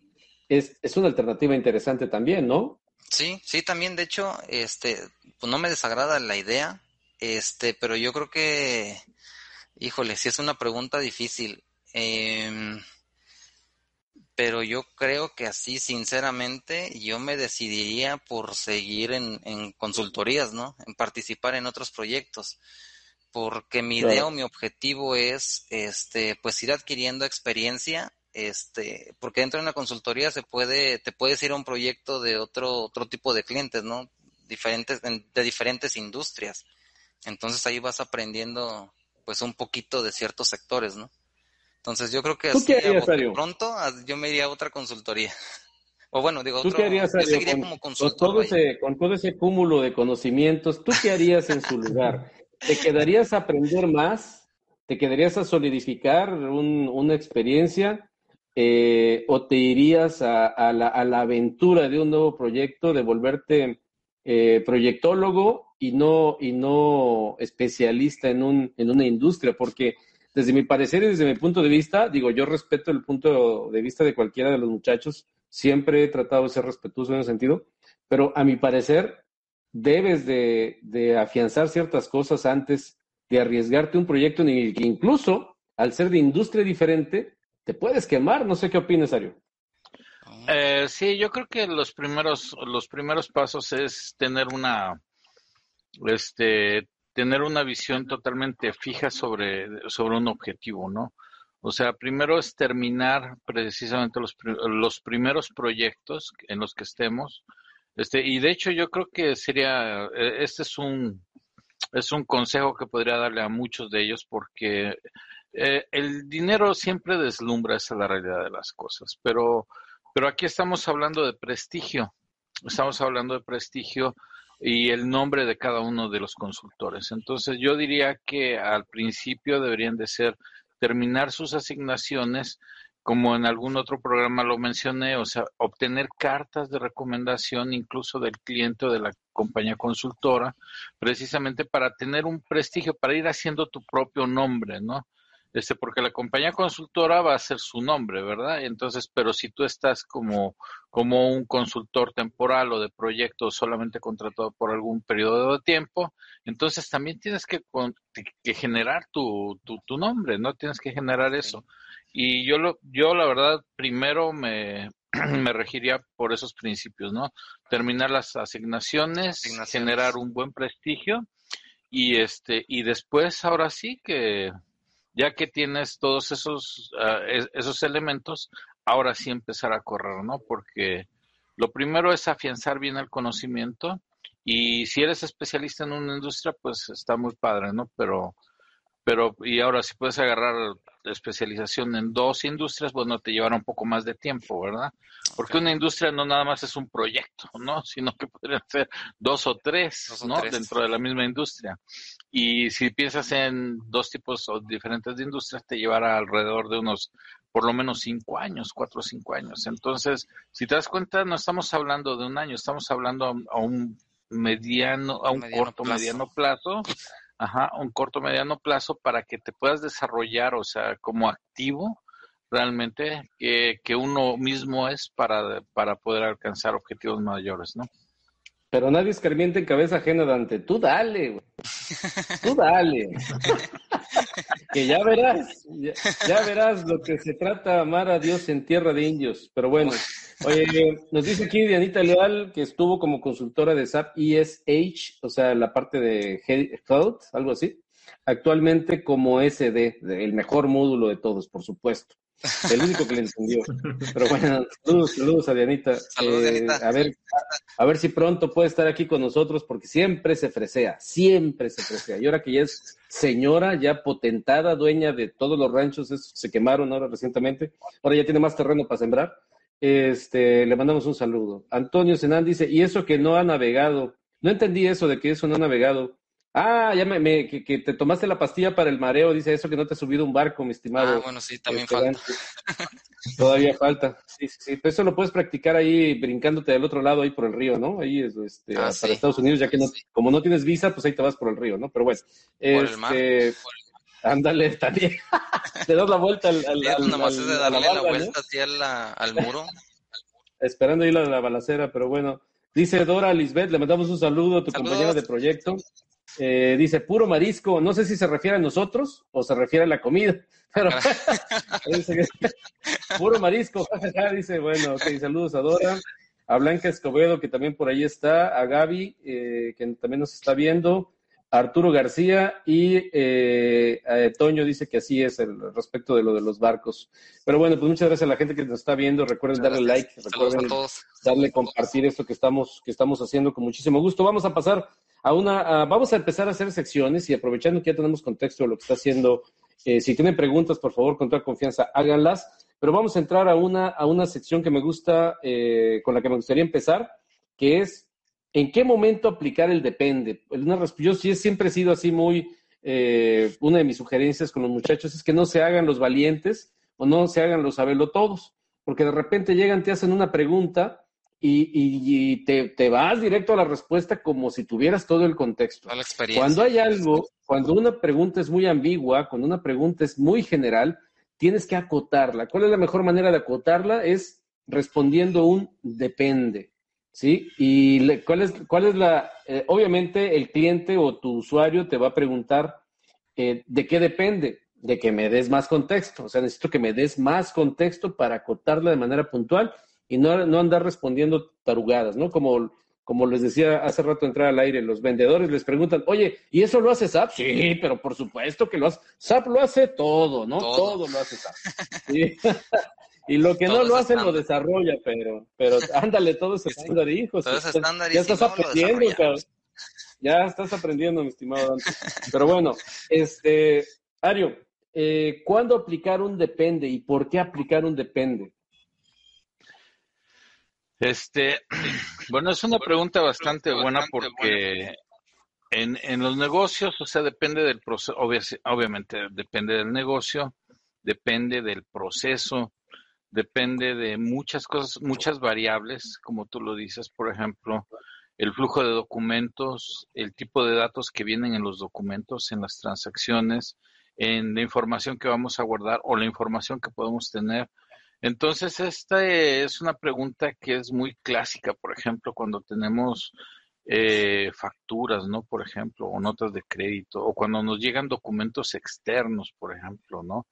Speaker 1: es, es una alternativa interesante también, ¿no?
Speaker 4: Sí, sí, también, de hecho, este, pues no me desagrada la idea, este, pero yo creo que, híjole, sí es una pregunta difícil. Eh, pero yo creo que así, sinceramente, yo me decidiría por seguir en, en consultorías, ¿no? En participar en otros proyectos, porque mi idea o mi objetivo es, este, pues ir adquiriendo experiencia, este, porque dentro de una consultoría se puede, te puedes ir a un proyecto de otro, otro tipo de clientes, ¿no? Diferentes, de diferentes industrias. Entonces ahí vas aprendiendo, pues, un poquito de ciertos sectores, ¿no? Entonces yo creo que así pronto yo me iría a otra consultoría. O bueno, digo,
Speaker 1: ¿Tú qué harías, yo seguiría con, como consultor. Con todo, ese, con todo ese cúmulo de conocimientos, ¿tú qué harías en su lugar? ¿Te quedarías a aprender más? ¿Te quedarías a solidificar un, una experiencia? Eh, ¿O te irías a, a, la, a, la, aventura de un nuevo proyecto, de volverte eh, proyectólogo y no, y no especialista en, un, en una industria? Porque desde mi parecer y desde mi punto de vista, digo, yo respeto el punto de vista de cualquiera de los muchachos, siempre he tratado de ser respetuoso en ese sentido, pero a mi parecer debes de, de afianzar ciertas cosas antes de arriesgarte un proyecto en el que incluso al ser de industria diferente, te puedes quemar. No sé qué opinas, Ario.
Speaker 2: Eh, sí, yo creo que los primeros, los primeros pasos es tener una, este, tener una visión totalmente fija sobre, sobre un objetivo, ¿no? O sea, primero es terminar precisamente los, los primeros proyectos en los que estemos. Este, y de hecho yo creo que sería, e, este es un, es un consejo que podría darle a muchos de ellos porque eh, el dinero siempre deslumbra, esa es la realidad de las cosas, pero, pero aquí estamos hablando de prestigio, estamos hablando de prestigio y el nombre de cada uno de los consultores. Entonces yo diría que al principio deberían de ser terminar sus asignaciones, como en algún otro programa lo mencioné, o sea, obtener cartas de recomendación incluso del cliente o de la compañía consultora, precisamente para tener un prestigio, para ir haciendo tu propio nombre, ¿no? Este, porque la compañía consultora va a ser su nombre, ¿verdad? Entonces, pero si tú estás como, como un consultor temporal o de proyecto solamente contratado por algún periodo de tiempo, entonces también tienes que, que generar tu, tu, tu, nombre, ¿no? Tienes que generar eso. Y yo, lo, yo la verdad, primero me, me regiría por esos principios, ¿no? Terminar las asignaciones, asignaciones, generar un buen prestigio y este y después ahora sí que ya que tienes todos esos, uh, esos elementos, ahora sí empezar a correr, ¿no? Porque lo primero es afianzar bien el conocimiento y si eres especialista en una industria, pues está muy padre, ¿no? Pero, pero, y ahora si puedes agarrar especialización en dos industrias, bueno, te llevará un poco más de tiempo, ¿verdad? Porque una industria no nada más es un proyecto, ¿no? Sino que podrían ser dos o tres, dos o ¿no? Tres. Dentro de la misma industria. Y si piensas en dos tipos o diferentes de industrias, te llevará alrededor de unos, por lo menos cinco años, cuatro o cinco años. Entonces, si te das cuenta, no estamos hablando de un año, estamos hablando a un mediano, a un mediano corto, plazo. mediano plazo, ajá, un corto, mediano plazo para que te puedas desarrollar, o sea, como activo realmente que, uno mismo es para, para poder alcanzar objetivos mayores, ¿no?
Speaker 1: Pero nadie escarmienta en cabeza ajena, Dante. Tú dale. Tú dale. que ya verás, ya, verás lo que se trata amar a Dios en tierra de indios. Pero bueno, oye, nos dice aquí Dianita Leal que estuvo como consultora de SAP ESH, o sea, la parte de Health, algo así. Actualmente como SD, el mejor módulo de todos, por supuesto. El único que le entendió. Pero bueno, saludos, saludos a Dianita.
Speaker 4: Saludos,
Speaker 1: eh,
Speaker 4: Dianita.
Speaker 1: A ver, a ver si pronto puede estar aquí con nosotros, porque siempre se fresea, siempre se fresea. Y ahora que ya es señora, ya potentada, dueña de todos los ranchos, esos que se quemaron ahora recientemente, ahora ya tiene más terreno para sembrar. Este, le mandamos un saludo. Antonio Senán dice, y eso que no ha navegado, no entendí eso de que eso no ha navegado. Ah, ya me, me que, que, te tomaste la pastilla para el mareo, dice eso que no te ha subido un barco, mi estimado.
Speaker 4: Ah, bueno, sí, también este, falta.
Speaker 1: Todavía falta. Sí, sí, sí. Pero eso lo puedes practicar ahí brincándote del otro lado, ahí por el río, ¿no? Ahí es este, ah, para sí. Estados Unidos, ya que no, como no tienes visa, pues ahí te vas por el río, ¿no? Pero bueno.
Speaker 4: Por
Speaker 1: este,
Speaker 4: el mar. El...
Speaker 1: Ándale, también. te das la vuelta al. al,
Speaker 4: al
Speaker 1: nada
Speaker 4: más es de darle la, barba, la vuelta al, al muro.
Speaker 1: Esperando ir a la balacera, pero bueno. Dice Dora Lisbeth, le mandamos un saludo a tu Saludos. compañera de proyecto. Eh, dice, puro marisco. No sé si se refiere a nosotros o se refiere a la comida. Pero puro marisco. dice, bueno, ok, saludos a Dora. A Blanca Escobedo, que también por ahí está. A Gaby, eh, que también nos está viendo. Arturo García y eh, eh, Toño dice que así es el respecto de lo de los barcos. Pero bueno, pues muchas gracias a la gente que nos está viendo. Recuerden darle like, recuerden darle compartir esto que estamos, que estamos haciendo con muchísimo gusto. Vamos a pasar a una, vamos a empezar a hacer secciones y aprovechando que ya tenemos contexto de lo que está haciendo, eh, si tienen preguntas, por favor, con toda confianza, háganlas. Pero vamos a entrar a una, a una sección que me gusta, con la que me gustaría empezar, que es ¿En qué momento aplicar el depende? Yo sí siempre he sido así muy, eh, una de mis sugerencias con los muchachos es que no se hagan los valientes o no se hagan los saberlo todos, porque de repente llegan, te hacen una pregunta y, te, vas directo a la respuesta como si tuvieras todo el contexto. Cuando hay algo, cuando una pregunta es muy ambigua, cuando una pregunta es muy general, tienes que acotarla. ¿Cuál es la mejor manera de acotarla? Es respondiendo un depende. ¿Sí? Y cuál es, cuál es la, eh, obviamente el cliente o tu usuario te va a preguntar eh, de qué depende, de que me des más contexto, o sea, necesito que me des más contexto para acotarla de manera puntual y no, no andar respondiendo tarugadas, ¿no? Como, como les decía hace rato entrar al aire, los vendedores les preguntan, oye, ¿y eso lo hace SAP? Sí, pero por supuesto que lo hace. SAP lo hace todo, ¿no? Todo, lo hace SAP. ¿sí? Y lo que no lo hace lo desarrolla, pero, pero ándale, todo ese estándar, hijo.
Speaker 4: Todo ese estándar
Speaker 1: ya estás aprendiendo, Ya estás aprendiendo, mi estimado Dante. Pero bueno, este, Ario, eh, ¿cuándo aplicar un depende y por qué aplicar un depende?
Speaker 2: Este, bueno, es una pregunta bastante buena porque en, en los negocios, o sea, depende del proceso, obviamente depende del negocio, depende del proceso, depende de muchas cosas, muchas variables, como tú lo dices, por ejemplo, el flujo de documentos, el tipo de datos que vienen en los documentos, en las transacciones, en la información que vamos a guardar o la información que podemos tener. Entonces, esta es una pregunta que es muy clásica, por ejemplo, cuando tenemos eh, facturas, ¿no? Por ejemplo, o notas de crédito, o cuando nos llegan documentos externos, por ejemplo, ¿no?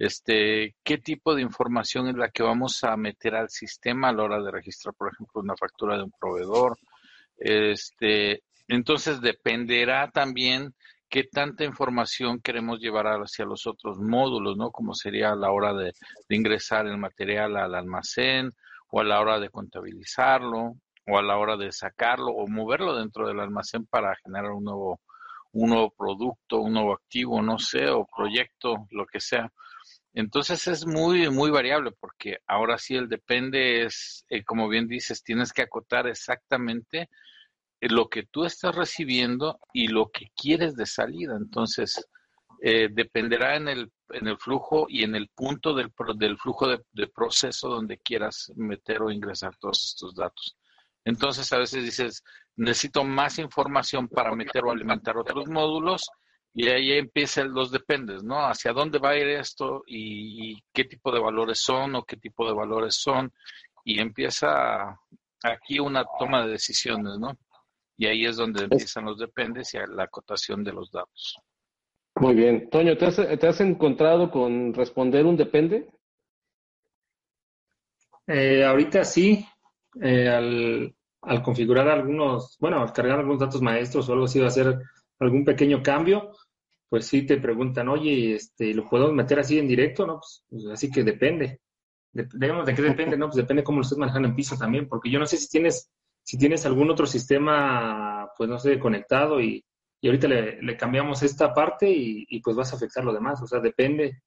Speaker 2: Este, qué tipo de información es la que vamos a meter al sistema a la hora de registrar, por ejemplo, una factura de un proveedor. Este, entonces dependerá también qué tanta información queremos llevar hacia los otros módulos, ¿no? Como sería a la hora de, ingresar el material al almacén o a la hora de contabilizarlo o a la hora de sacarlo o moverlo dentro del almacén para generar un nuevo, un nuevo producto, un nuevo activo, no sé, o proyecto, lo que sea. Entonces es muy, muy variable porque ahora sí el depende es, eh, como bien dices, tienes que acotar exactamente eh, lo que tú estás recibiendo y lo que quieres de salida. Entonces, eh, dependerá en el, en el flujo y en el punto del, del flujo de, de, proceso donde quieras meter o ingresar todos estos datos. Entonces, a veces dices, necesito más información para meter o alimentar otros módulos y ahí empiezan los dependes, ¿no? Hacia dónde va a ir esto y, qué tipo de valores son o qué tipo de valores son. Y empieza aquí una toma de decisiones, ¿no? Y ahí es donde empiezan los dependes y la acotación de los datos.
Speaker 1: Muy bien. Toño, ¿te has, te has encontrado con responder un depende?
Speaker 3: Eh, ahorita sí. Eh, al, al configurar algunos, bueno, al cargar algunos datos maestros o algo así, va a ser algún pequeño cambio, pues sí te preguntan, oye, este, ¿lo podemos meter así en directo? No, pues, pues así que depende. De, de qué depende, ¿no? Pues depende cómo lo estés manejando en piso también, porque yo no sé si tienes, si tienes algún otro sistema, pues no sé, conectado y, ahorita le, le, cambiamos esta parte y, y, pues vas a afectar lo demás. O sea, depende,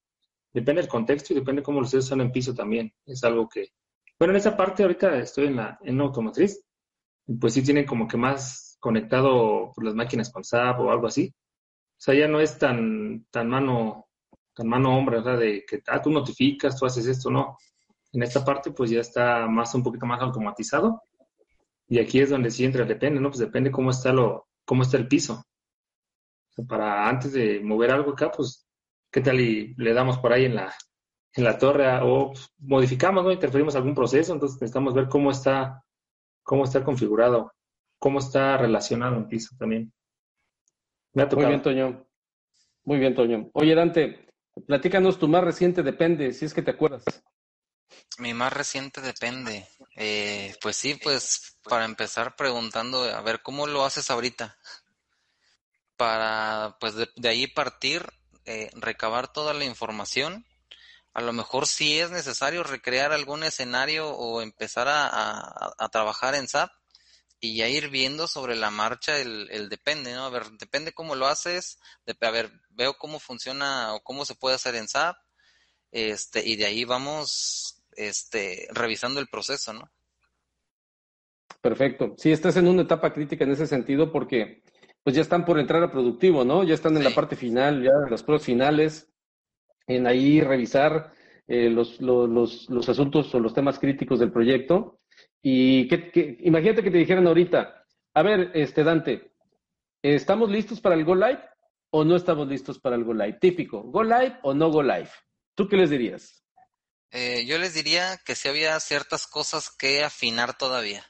Speaker 3: depende del contexto y depende cómo lo estés en piso también. Es algo que, bueno, en esa parte ahorita estoy en la, en automotriz, pues sí tiene como que más conectado por las máquinas con SAP o algo así. O sea, ya no es tan, tan mano, tan mano hombre, ¿verdad? De que ah, tú notificas, tú haces esto, no. En esta parte, pues ya está más, un poquito más automatizado. Y aquí es donde sí entra, depende, ¿no? Pues depende cómo está lo, cómo está el piso. O sea, para antes de mover algo acá, pues, ¿qué tal y le damos por ahí en la, en la torre o modificamos, ¿no? Interferimos algún proceso, entonces necesitamos ver cómo está, cómo está configurado cómo está relacionado en piso también.
Speaker 1: Muy bien, Toño. Muy bien, Toño. Oye, Dante, platícanos tu más reciente depende, si es que te acuerdas.
Speaker 4: Mi más reciente depende. Eh, pues sí, pues para empezar preguntando, a ver, ¿cómo lo haces ahorita? Para, pues de, ahí partir, eh, recabar toda la información. A lo mejor si es necesario recrear algún escenario o empezar a trabajar en SAP, y ya ir viendo sobre la marcha el, el, depende, ¿no? A ver, depende cómo lo haces, de, a ver, veo cómo funciona o cómo se puede hacer en SAP, este, y de ahí vamos, este, revisando el proceso, ¿no?
Speaker 1: Perfecto. Sí, estás en una etapa crítica en ese sentido porque pues ya están por entrar a productivo, ¿no? Ya están en la parte final, ya los pruebas finales, en ahí revisar eh, los, los, los, los asuntos o los temas críticos del proyecto y que, imagínate que te dijeran ahorita, a ver, este Dante, ¿estamos listos para el Go Live o no estamos listos para el Go Live? Típico, ¿Go Live o no Go Live? ¿Tú qué les dirías?
Speaker 4: Eh, yo les diría que sí había ciertas cosas que afinar todavía.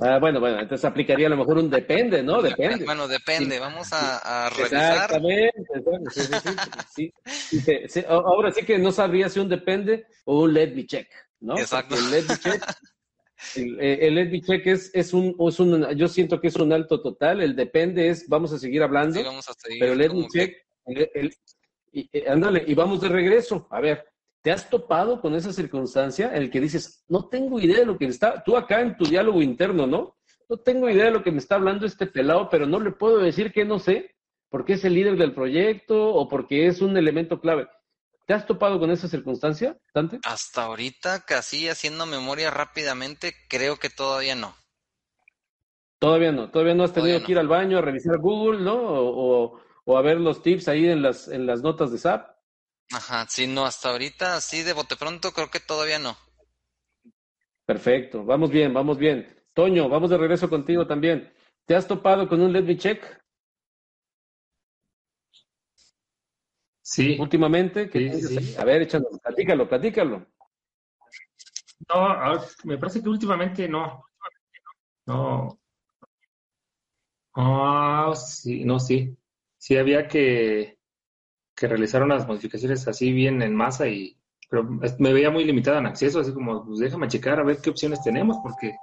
Speaker 1: Ah, bueno, bueno, entonces aplicaría a lo mejor un depende, ¿no? Depende.
Speaker 4: Bueno, depende, vamos a, revisar.
Speaker 1: Exactamente, sí, ahora sí que no sabría si un depende o un let me check, ¿no?
Speaker 4: Exacto.
Speaker 1: el let me check el, el check es, es, un, es un, yo siento que es un alto total, el depende es, vamos a seguir hablando, pero el Edby check, y, eh, ándale, y vamos de regreso. A ver, ¿te has topado con esa circunstancia en el que dices, no tengo idea de lo que está, tú acá en tu diálogo interno, ¿no? No tengo idea de lo que me está hablando este pelado, pero no le puedo decir que no sé, porque es el líder del proyecto o porque es un elemento clave. ¿Te has topado con esa circunstancia, Dante?
Speaker 4: Hasta ahorita, casi haciendo memoria rápidamente, creo que todavía no.
Speaker 1: Todavía no, todavía no has tenido que ir al baño a revisar Google, ¿no? O, a ver los tips ahí en las, en las notas de SAP.
Speaker 4: Ajá, sí, no, hasta ahorita, sí, de bote pronto, creo que todavía no.
Speaker 1: Perfecto, vamos bien, vamos bien. Toño, vamos de regreso contigo también. ¿Te has topado con un let me check?
Speaker 3: Sí.
Speaker 1: Últimamente, que a ver, échalo, platícalo, platícalo.
Speaker 3: No, me parece que últimamente no. No. Ah, sí, no, sí. Sí había que, que realizar unas modificaciones así bien en masa y pero me veía muy limitada en acceso, así como, pues déjame checar a ver qué opciones tenemos, porque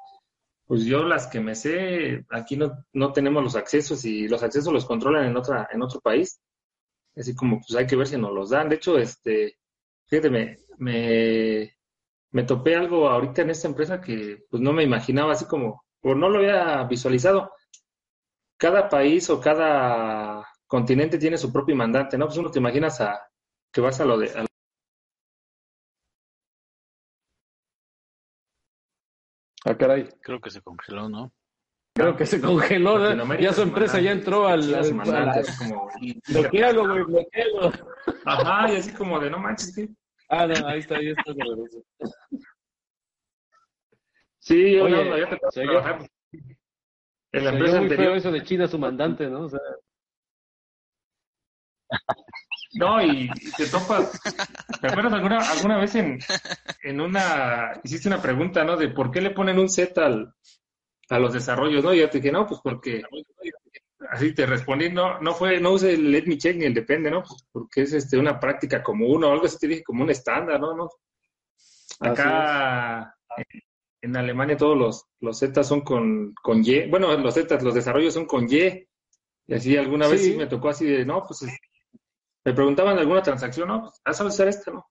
Speaker 3: pues yo las que me sé, aquí no, no tenemos los accesos y los accesos los controlan en otra, en otro país. Así como, pues hay que ver si nos los dan. De hecho, este, fíjate, me, me, topé algo ahorita en esta empresa que pues no me imaginaba, así como, o no lo había visualizado. Cada país o cada continente tiene su propio mandante, ¿no? Pues uno te imaginas a que vas a lo de...
Speaker 1: Ah, caray.
Speaker 2: Creo que se congeló, ¿no?
Speaker 1: Creo que se congeló, ¿no? Ya su empresa ya entró al. al, como, bloquealo, güey, bloquealo.
Speaker 3: Ajá, y así como de no manches, ¿qué?
Speaker 1: Ah, no, ahí está, ahí está.
Speaker 3: Sí, oye, no, te trabajar.
Speaker 1: En la empresa muy anterior. feo eso de China, su mandante, ¿no? O sea.
Speaker 3: No, y, te topas. ¿Te acuerdas alguna, alguna vez en, en una. Hiciste una pregunta, ¿no? De por qué le ponen un Z al, a los desarrollos, ¿no? Y yo te dije, no, pues porque así te respondí, no, no fue, no use el let me check ni el depende, ¿no? Pues porque es este una práctica común o algo así te dije como un estándar, ¿no? ¿No? Acá en Alemania todos los, los Z son con, con Y, bueno, los Z, los desarrollos son con Y, y así alguna vez sí me tocó así de, no, pues me preguntaban alguna transacción, no, pues, ah, ¿sabes usar esta, no?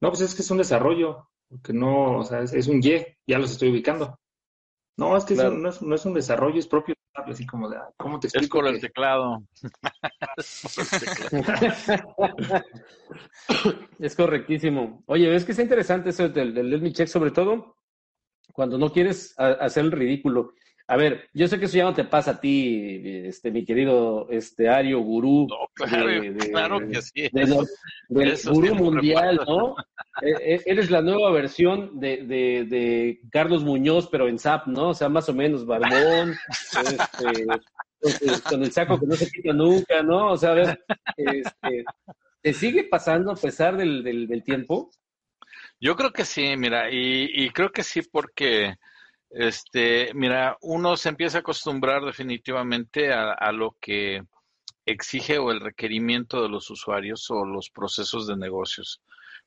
Speaker 3: No, pues es que es un desarrollo, porque no, o sea, es, es un Y, ya los estoy ubicando. No, es que no, es, no, es, un desarrollo, es propio, así como de, ¿cómo te explico?
Speaker 2: Es por el teclado.
Speaker 1: es correctísimo. Oye, ves que es interesante eso del, del Let Me Check, sobre todo cuando no quieres hacer el ridículo. A ver, yo sé que eso ya no te pasa a ti, este, mi querido este, Ario, gurú.
Speaker 2: No, claro, que sí.
Speaker 1: del gurú mundial, ¿no? E, e, eres la nueva versión de, de, Carlos Muñoz, pero en SAP, ¿no? O sea, más o menos barbón, este, con el saco que no se quita nunca, ¿no? O sea, a ver, este, ¿te sigue pasando a pesar del, del, tiempo?
Speaker 2: Yo creo que sí, mira, y, y creo que sí porque este, mira, uno se empieza a acostumbrar definitivamente a, lo que exige o el requerimiento de los usuarios o los procesos de negocios.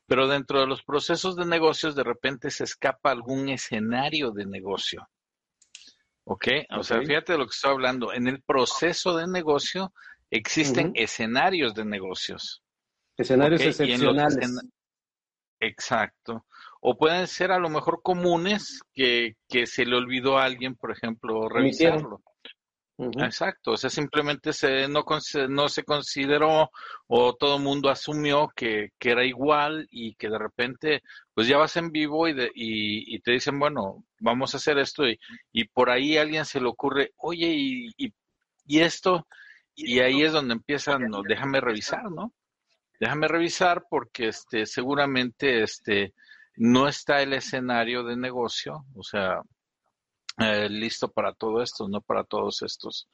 Speaker 2: Pero dentro de los procesos de negocios de repente se escapa algún escenario de negocio. ¿Ok? O sea, fíjate de lo que estoy hablando. En el proceso de negocio existen escenarios de negocios.
Speaker 1: Escenarios excepcionales.
Speaker 2: Exacto. O pueden ser a lo mejor comunes que, que se le olvidó a alguien, por ejemplo, revisarlo. Exacto, o sea, simplemente se, no, no se consideró o todo el mundo asumió que, que, era igual y que de repente, pues ya vas en vivo y, de, y, y te dicen, bueno, vamos a hacer esto y, y por ahí a alguien se le ocurre, oye, y, y, y esto, y ahí es donde empiezan, no, déjame revisar, ¿no? Déjame revisar porque este, seguramente este, no está el escenario de negocio, o sea, eh, listo para todo esto, no para todos estos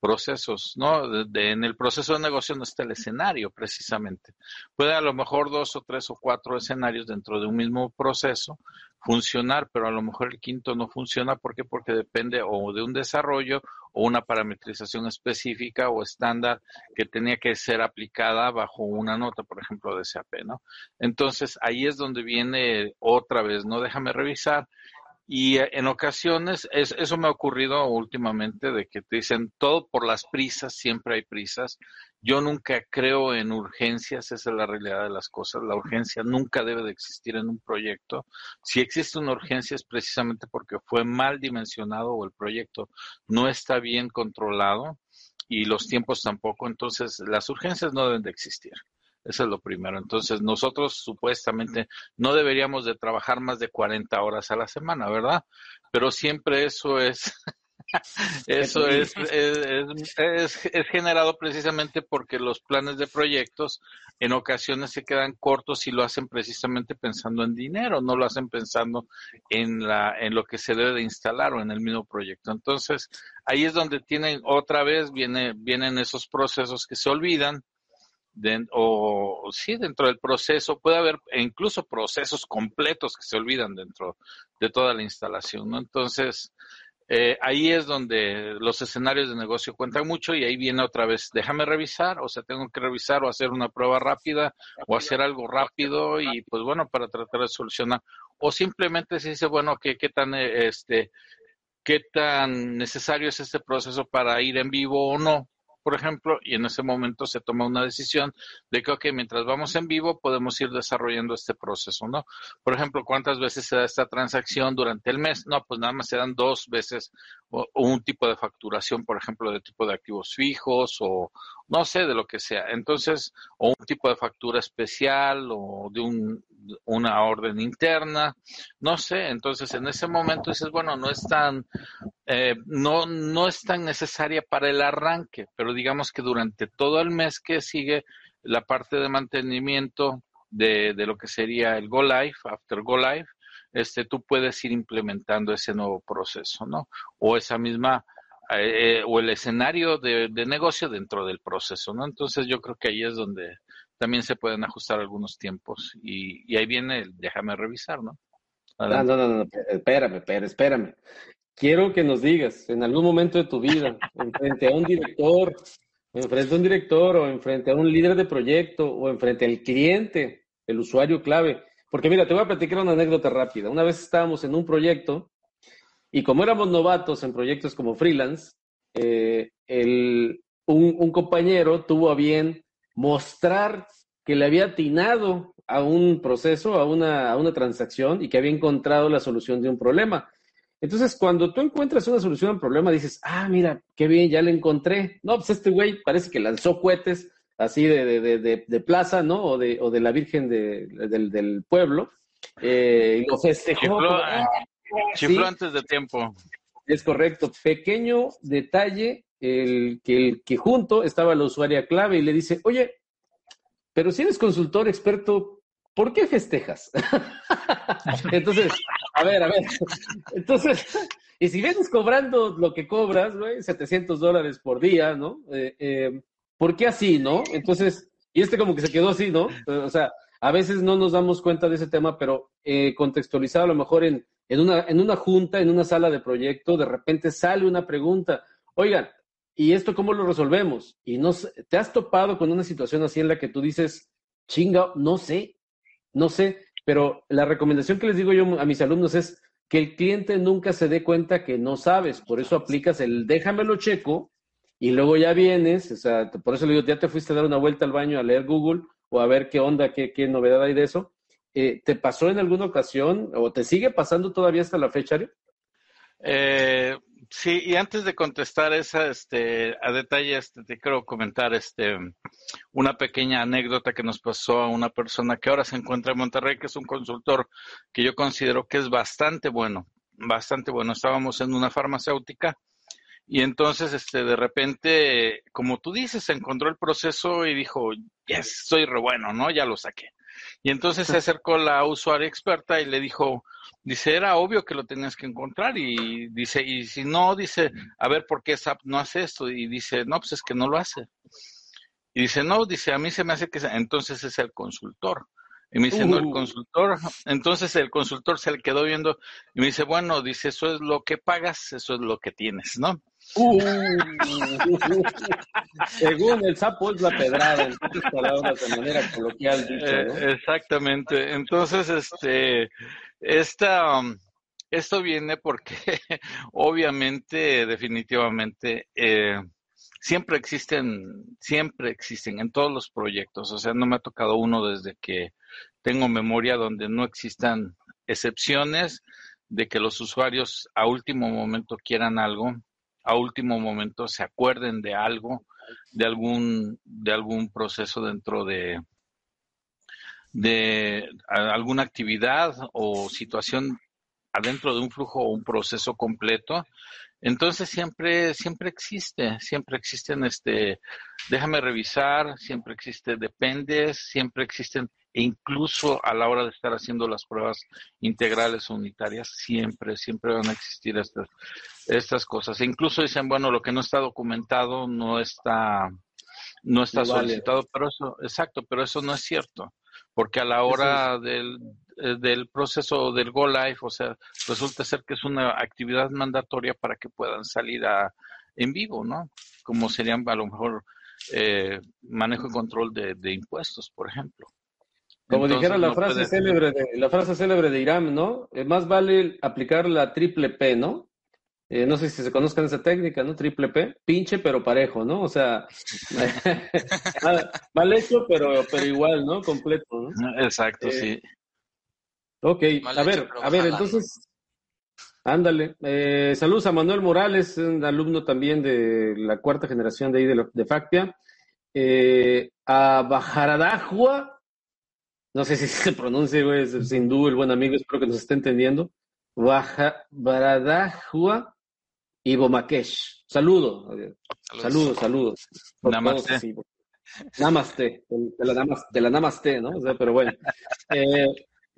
Speaker 2: procesos, ¿no? De, en el proceso de negocio no está el escenario precisamente. Puede a lo mejor dos o tres o cuatro escenarios dentro de un mismo proceso funcionar, pero a lo mejor el quinto no funciona. ¿Por qué? Porque depende o de un desarrollo o una parametrización específica o estándar que tenía que ser aplicada bajo una nota, por ejemplo, de SAP, ¿no? Entonces, ahí es donde viene otra vez, ¿no? Déjame revisar y eh, en ocasiones, es, eso me ha ocurrido últimamente, de que te dicen todo por las prisas, siempre hay prisas. Yo nunca creo en urgencias, esa es la realidad de las cosas. La urgencia nunca debe de existir en un proyecto. Si existe una urgencia es precisamente porque fue mal dimensionado o el proyecto no está bien controlado y los tiempos tampoco. Entonces, las urgencias no deben de existir. Eso es lo primero. Entonces, nosotros supuestamente no deberíamos de trabajar más de 40 horas a la semana, ¿verdad? Pero siempre eso es, eso es, es, es, generado precisamente porque los planes de proyectos en ocasiones se quedan cortos y lo hacen precisamente pensando en dinero, no lo hacen pensando en, la, en lo que se debe de instalar o en el mismo proyecto. Entonces, ahí es donde tienen, otra vez viene, vienen esos procesos que se olvidan o sí, dentro del proceso, puede haber incluso procesos completos que se olvidan dentro de toda la instalación, ¿no? Entonces, eh, ahí es donde los escenarios de negocio cuentan mucho y ahí viene otra vez, déjame revisar, o sea, tengo que revisar o hacer una prueba rápida o hacer algo rápido y pues bueno, para tratar de solucionar. O simplemente se dice, bueno, ¿qué, qué tan, este, qué tan necesario es este proceso para ir en vivo o no? Por ejemplo, y en ese momento se toma una decisión de que, ok, mientras vamos en vivo podemos ir desarrollando este proceso, ¿no? Por ejemplo, ¿cuántas veces se da esta transacción durante el mes? No, pues nada más se dan dos veces o, un tipo de facturación, por ejemplo, de tipo de activos fijos o no sé, de lo que sea. Entonces, o un tipo de factura especial o de un, una orden interna, no sé. Entonces, en ese momento dices, bueno, no es tan, eh, no, no es tan necesaria para el arranque, pero digamos que durante todo el mes que sigue la parte de mantenimiento de, de lo que sería el Go Live, After Go Live, este, tú puedes ir implementando ese nuevo proceso, ¿no? O esa misma, eh, o el escenario de, negocio dentro del proceso, ¿no? Entonces yo creo que ahí es donde también se pueden ajustar algunos tiempos y, ahí viene el déjame revisar, ¿no?
Speaker 1: No, no, no, no, espérame, espérame, espérame. Quiero que nos digas, en algún momento de tu vida, enfrente a un director, enfrente a un director o enfrente a un líder de proyecto o enfrente al cliente, el usuario clave, porque mira, te voy a platicar una anécdota rápida. Una vez estábamos en un proyecto y como éramos novatos en proyectos como freelance, eh, un, compañero tuvo a bien mostrar que le había atinado a un proceso, a una, a una transacción y que había encontrado la solución de un problema. Entonces, cuando tú encuentras una solución al problema, dices, ah, mira, qué bien, ya la encontré. No, pues este güey parece que lanzó cohetes así de, de, de, plaza, ¿no? O de, o de la Virgen del, del, pueblo. Eh, y lo festejó.
Speaker 2: Chifló, antes de tiempo.
Speaker 1: Es correcto. Pequeño detalle, el que, el que junto estaba la usuaria clave y le dice, oye, pero si eres consultor experto, ¿por qué festejas? Entonces, a ver, a ver. Entonces, y si vienes cobrando lo que cobras, güey, 700 dólares por día, ¿no? Eh, eh, ¿por qué así, no? Entonces, y este como que se quedó así, ¿no? O sea, a veces no nos damos cuenta de ese tema, pero eh, contextualizado a lo mejor en, en, una, en una junta, en una sala de proyecto, de repente sale una pregunta, oigan, ¿y esto cómo lo resolvemos? Y no te has topado con una situación así en la que tú dices, chinga, no sé, no sé, pero la recomendación que les digo yo a mis alumnos es que el cliente nunca se dé cuenta que no sabes, por eso aplicas el déjamelo checo y luego ya vienes, o sea, por eso le digo, ya te fuiste a dar una vuelta al baño a leer Google o a ver qué onda, qué, qué novedad hay de eso. Eh, ¿Te pasó en alguna ocasión o te sigue pasando todavía hasta la fecha,
Speaker 2: Eh, sí, y antes de contestar esa, este, a detalle, este, te quiero comentar, este, una pequeña anécdota que nos pasó a una persona que ahora se encuentra en Monterrey, que es un consultor que yo considero que es bastante bueno, bastante bueno. Estábamos en una farmacéutica y entonces, este, de repente, como tú dices, encontró el proceso y dijo, yes, soy re bueno, ¿no? Ya lo saqué. Y entonces se acercó la usuaria experta y le dijo, dice, era obvio que lo tenías que encontrar y dice, y si no, dice, a ver, ¿por qué SAP no hace esto? Y dice, no, pues es que no lo hace. Y dice, no, dice, a mí se me hace que entonces es el consultor. Y me dice, no, el uh. consultor. Entonces el consultor se le quedó viendo y me dice, bueno, dice, eso es lo que pagas, eso es lo que tienes, ¿no? Uh,
Speaker 1: según el sapo es la pedrada, en palabras de manera coloquial. Dicho,
Speaker 2: eh, exactamente. Entonces, este, esta, esto viene porque obviamente, definitivamente, eh, siempre existen, siempre existen en todos los proyectos. O sea, no me ha tocado uno desde que tengo memoria donde no existan excepciones de que los usuarios a último momento quieran algo a último momento se acuerden de algo, de algún, de algún proceso dentro de, de alguna actividad o situación adentro de un flujo o un proceso completo. Entonces siempre, siempre existe, siempre existen este, déjame revisar, siempre existe dependes, siempre existen e incluso a la hora de estar haciendo las pruebas integrales o unitarias, siempre, siempre van a existir estas, estas cosas. E incluso dicen, bueno, lo que no está documentado no está, no está solicitado, pero eso, exacto, pero eso no es cierto, porque a la hora del, del proceso del Go Live, o sea, resulta ser que es una actividad mandatoria para que puedan salir a, en vivo, ¿no? Como serían a lo mejor eh, manejo y control de, de impuestos, por ejemplo.
Speaker 1: Como dijera la frase célebre de la frase célebre de Irán, ¿no? Eh, más vale aplicar la triple P, ¿no? Eh, no sé si se conozcan esa técnica, ¿no? Triple P, pinche pero parejo, ¿no? O sea, mal hecho, pero, pero igual, ¿no? Completo, ¿no?
Speaker 2: Exacto, sí. Eh,
Speaker 1: ok, a ver, a ver, entonces, ándale. saludos a Manuel Morales, un alumno también de la cuarta generación de ahí de, de Factia. a Bajaradajua, no sé si se pronuncia, güey, es hindú, el buen amigo, espero que nos esté entendiendo. Baja, Baradajua y Bomakesh. Saludo, saludos, saludos.
Speaker 2: Namaste.
Speaker 1: namaste, de la namaste, de la namaste, ¿no? O sea, pero bueno. Eh,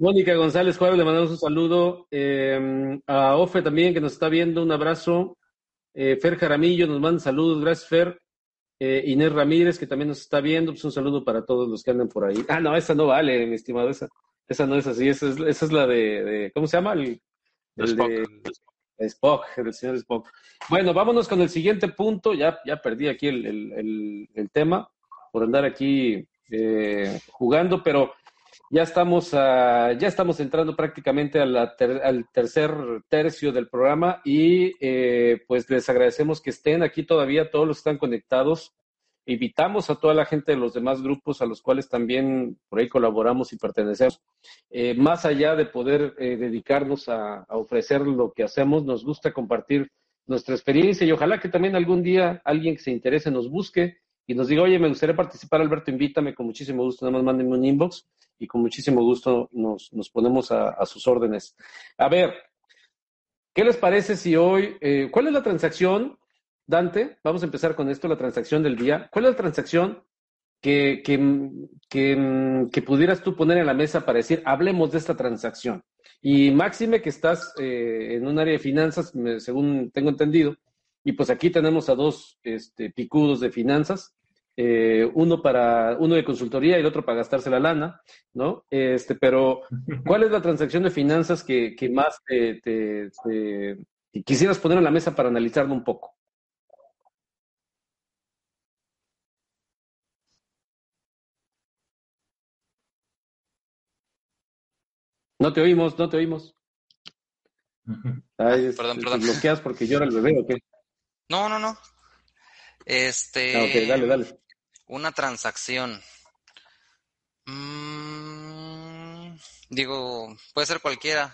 Speaker 1: Mónica González Juárez, le mandamos un saludo. Eh, a Ofe también, que nos está viendo, un abrazo. Eh, Fer Jaramillo nos manda saludos, gracias Fer. Eh, Inés Ramírez, que también nos está viendo, pues un saludo para todos los que andan por ahí. Ah, no, esa no vale, mi estimado, esa, esa no es así, esa es, esa es la de, ¿cómo se llama? El,
Speaker 2: Spock. De,
Speaker 1: Spock, el señor Spock. Bueno, vámonos con el siguiente punto, ya, ya perdí aquí el, el, el tema por andar aquí eh, jugando, pero ya estamos, ya estamos entrando prácticamente al tercer tercio del programa y eh, pues les agradecemos que estén aquí todavía, todos los que están conectados. Invitamos a toda la gente de los demás grupos a los cuales también por ahí colaboramos y pertenecemos. Eh, más allá de poder eh, dedicarnos a, a ofrecer lo que hacemos, nos gusta compartir nuestra experiencia y ojalá que también algún día alguien que se interese nos busque y nos diga, oye, me gustaría participar, Alberto, invítame, con muchísimo gusto, nada más mándenme un inbox y con muchísimo gusto nos, nos ponemos a, sus órdenes. A ver, ¿qué les parece si hoy, eh, cuál es la transacción, Dante? Vamos a empezar con esto, la transacción del día. ¿Cuál es la transacción que, que, que, pudieras tú poner en la mesa para decir, hablemos de esta transacción? Y máxime que estás eh, en un área de finanzas, según tengo entendido, y pues aquí tenemos a dos este, picudos de finanzas, eh, uno para uno de consultoría y el otro para gastarse la lana, ¿no? Este, pero ¿cuál es la transacción de finanzas que, que más te, te, quisieras poner en la mesa para analizarlo un poco? No te oímos, no te oímos.
Speaker 4: Perdón,
Speaker 1: este,
Speaker 4: perdón.
Speaker 1: Te bloqueas porque llora el bebé o qué?
Speaker 4: No, no, no. Este.
Speaker 1: Ah, ok, dale, dale.
Speaker 4: Una transacción. Mm, digo, puede ser cualquiera.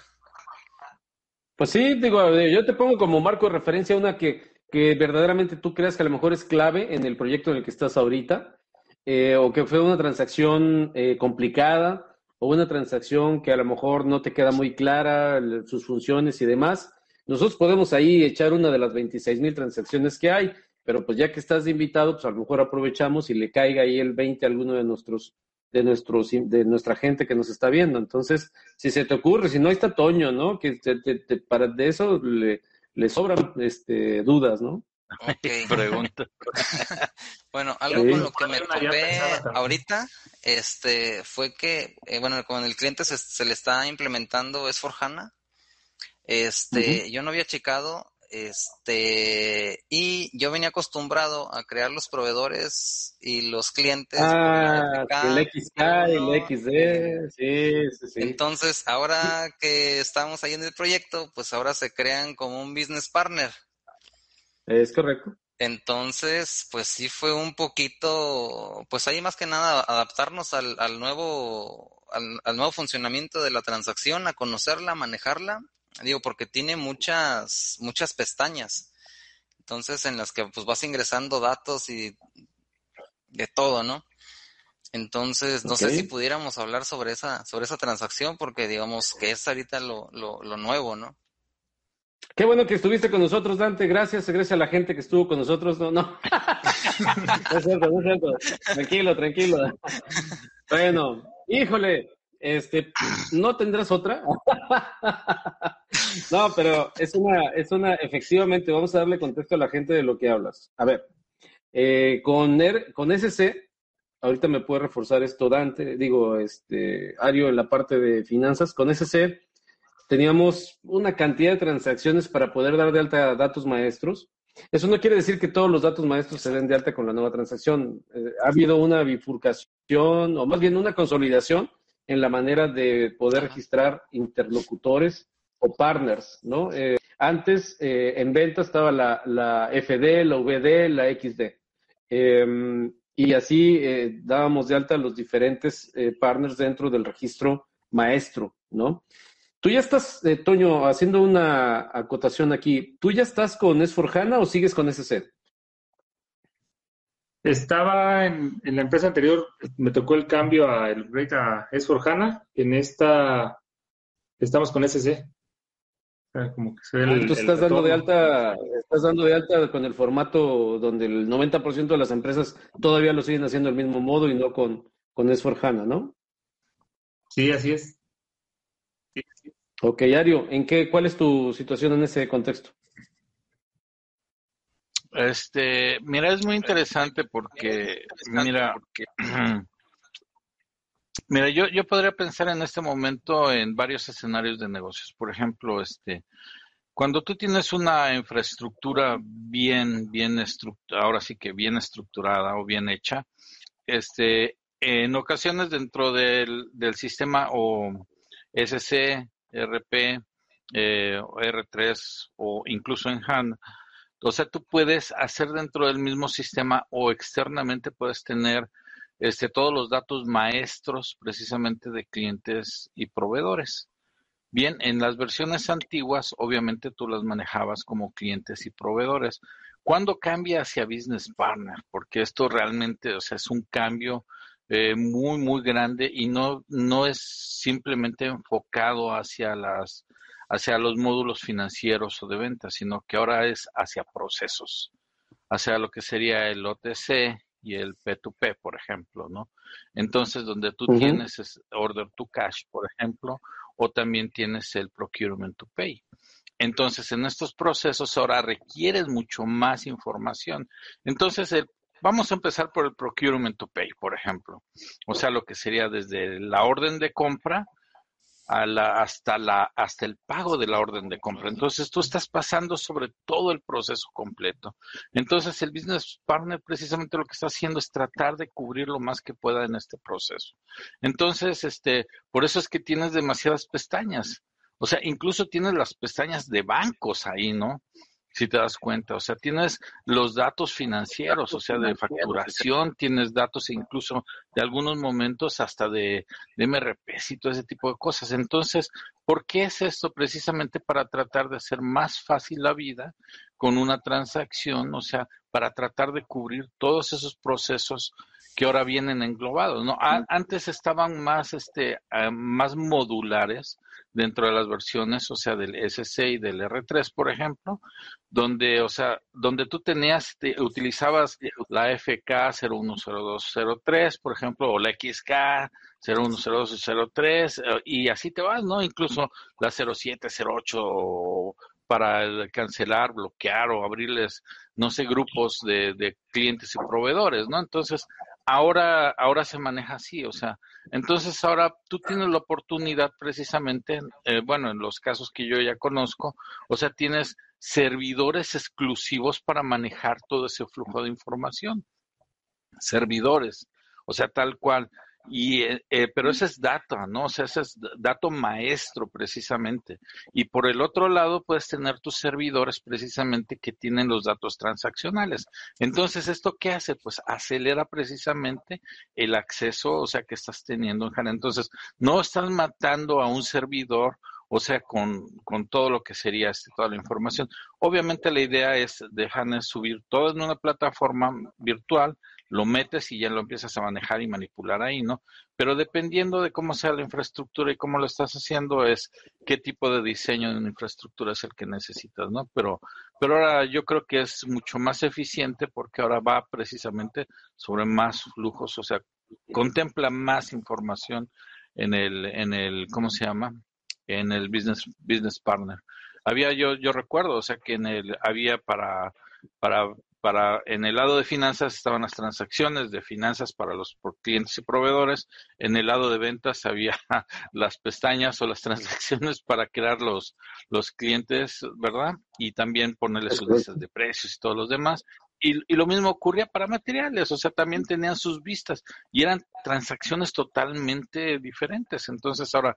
Speaker 1: Pues sí, digo, eh, yo te pongo como marco de referencia una que, que verdaderamente tú creas que a lo mejor es clave en el proyecto en el que estás ahorita, eh, o que fue una transacción eh, complicada, o una transacción que a lo mejor no te queda muy clara, sus funciones y demás. Nosotros podemos ahí echar una de las 26 mil transacciones que hay, pero pues ya que estás de invitado, pues a lo mejor aprovechamos y le caiga ahí el 20 a alguno de nuestros de, nuestros, de nuestra gente que nos está viendo. Entonces, si se te ocurre, si no, ahí está Toño, ¿no? Que te, te, para de eso le, le sobran este, dudas, ¿no?
Speaker 4: Okay.
Speaker 2: Pregunta.
Speaker 4: bueno, algo con lo que me topé ahorita este, fue que, eh, bueno, con el cliente se, se, le está implementando es hana Este, uh -huh. yo no había checado este, y yo venía acostumbrado a crear los proveedores y los clientes.
Speaker 1: Ah, el XK, el XD, sí, sí, sí.
Speaker 4: Entonces, ahora que estamos ahí en el proyecto, pues ahora se crean como un business partner.
Speaker 1: Es correcto.
Speaker 4: Entonces, pues sí fue un poquito, pues ahí más que nada adaptarnos al, al nuevo, al, al nuevo funcionamiento de la transacción, a conocerla, a manejarla digo porque tiene muchas muchas pestañas entonces en las que pues vas ingresando datos y de todo no entonces no okay. sé si pudiéramos hablar sobre esa sobre esa transacción porque digamos que es ahorita lo, lo, lo nuevo no
Speaker 1: Qué bueno que estuviste con nosotros, Dante. Gracias, gracias a la gente que estuvo con nosotros. No, no. no es cierto, no es cierto. Tranquilo, tranquilo. Bueno, híjole, este, ¿no tendrás otra? no, pero es una, es una, efectivamente, vamos a darle contexto a la gente de lo que hablas. A ver, eh, con, con SC, ahorita me puede reforzar esto Dante, digo, este, Ario en la parte de finanzas, con SC teníamos una cantidad de transacciones para poder dar de alta datos maestros. Eso no quiere decir que todos los datos maestros se den de alta con la nueva transacción. Eh, ha habido una bifurcación, o más bien una consolidación en la manera de poder registrar interlocutores o partners, ¿no? Eh, antes eh, en venta estaba la, la, FD, la VD, la XD. Eh, y así dábamos de alta los diferentes partners dentro del registro maestro, ¿no? Tú ya estás, Toño, haciendo una acotación aquí. ¿Tú ya estás con S4HANA o sigues con SC?
Speaker 3: Estaba en, en, la empresa anterior, me tocó el cambio a el rate a S4HANA. En esta estamos con SC.
Speaker 1: Como que se ve el, Tú estás dando de alta, estás dando de alta con el formato donde el 90% de las empresas todavía lo siguen haciendo del mismo modo y no con, con S4HANA, ¿no?
Speaker 3: Sí, así es.
Speaker 1: Sí, sí. Ok, Ario, ¿en qué, cuál es tu situación en ese contexto?
Speaker 2: Este, mira, es muy interesante porque, mira, mira, yo, yo podría pensar en este momento en varios escenarios de negocios. Por ejemplo, este, cuando tú tienes una infraestructura bien, bien estructurada, ahora sí que bien estructurada o bien hecha, este, en ocasiones dentro del, del sistema o SC, RP, eh, R3 o incluso en HANA, o sea, tú puedes hacer dentro del mismo sistema o externamente puedes tener este, todos los datos maestros precisamente de clientes y proveedores. Bien, en las versiones antiguas, obviamente tú las manejabas como clientes y proveedores. ¿Cuándo cambia hacia Business Partner? Porque esto realmente, o sea, es un cambio eh, muy, muy grande y no, no es simplemente enfocado hacia las hacia los módulos financieros o de venta, sino que ahora es hacia procesos, hacia lo que sería el OTC y el P2P, por ejemplo, ¿no? Entonces, donde tú uh -huh. tienes es order to cash, por ejemplo, o también tienes el procurement to pay. Entonces, en estos procesos ahora requieres mucho más información. Entonces, el, vamos a empezar por el procurement to pay, por ejemplo. O sea, lo que sería desde la orden de compra hasta, la, hasta el pago de la orden de compra. Entonces tú estás pasando sobre todo el proceso completo. Entonces el business partner precisamente lo que está haciendo es tratar de cubrir lo más que pueda en este proceso. Entonces, este, por eso es que tienes demasiadas pestañas. O sea, incluso tienes las pestañas de bancos ahí, ¿no? Si te das cuenta. O sea, tienes los datos financieros, o sea, de facturación, tienes datos incluso de algunos momentos hasta de, de MRPs y todo ese tipo de cosas. Entonces, ¿por qué es esto? Precisamente para tratar de hacer más fácil la vida con una transacción, o sea, para tratar de cubrir todos esos procesos que ahora vienen englobados, ¿no? antes estaban más, este, ah, más modulares dentro de las versiones, o sea, del SC y del R3, por ejemplo, donde, o sea, donde tú tenías, utilizabas la FK 010203, por ejemplo, o la XK 010203, eh, y así te vas, ¿no? Incluso la 0708 para cancelar, bloquear o abrirles, no sé, grupos de, de clientes y proveedores, ¿no? Entonces, ahora, ahora se maneja así, o sea, entonces ahora tú tienes la oportunidad precisamente, eh, bueno, en los casos que yo ya conozco, o sea, tienes servidores exclusivos para manejar todo ese flujo de información. Servidores, o sea, tal cual. Y, eh, eh, pero ese es dato, ¿no? O sea, ese es dato maestro precisamente. Y por el otro lado puedes tener tus servidores precisamente que tienen los datos transaccionales. Entonces, ¿esto qué hace? Pues acelera precisamente el acceso, o sea, que estás teniendo en HANA. Entonces, no estás matando a un servidor o sea, con, con, todo lo que sería este, toda la información. Obviamente la idea es dejar subir todo en una plataforma virtual lo metes y ya lo empiezas a manejar y manipular ahí, ¿no? Pero dependiendo de cómo sea la infraestructura y cómo lo estás haciendo, es qué tipo de diseño de infraestructura es el que necesitas, ¿no? Pero, pero ahora yo creo que es mucho más eficiente porque ahora va precisamente sobre más flujos, o sea, contempla más información en el, en el, ¿cómo se llama? En el business, business partner. Había yo, yo recuerdo, o sea, que en el, había para, para para en el lado de finanzas estaban las transacciones de finanzas para los clientes y proveedores, en el lado de ventas había las pestañas o las transacciones para crear los, los clientes, ¿verdad? Y también ponerle sus listas de precios y todos los demás. Y, y, lo mismo ocurría para materiales, o sea, también tenían sus vistas y eran transacciones totalmente diferentes. Entonces, ahora,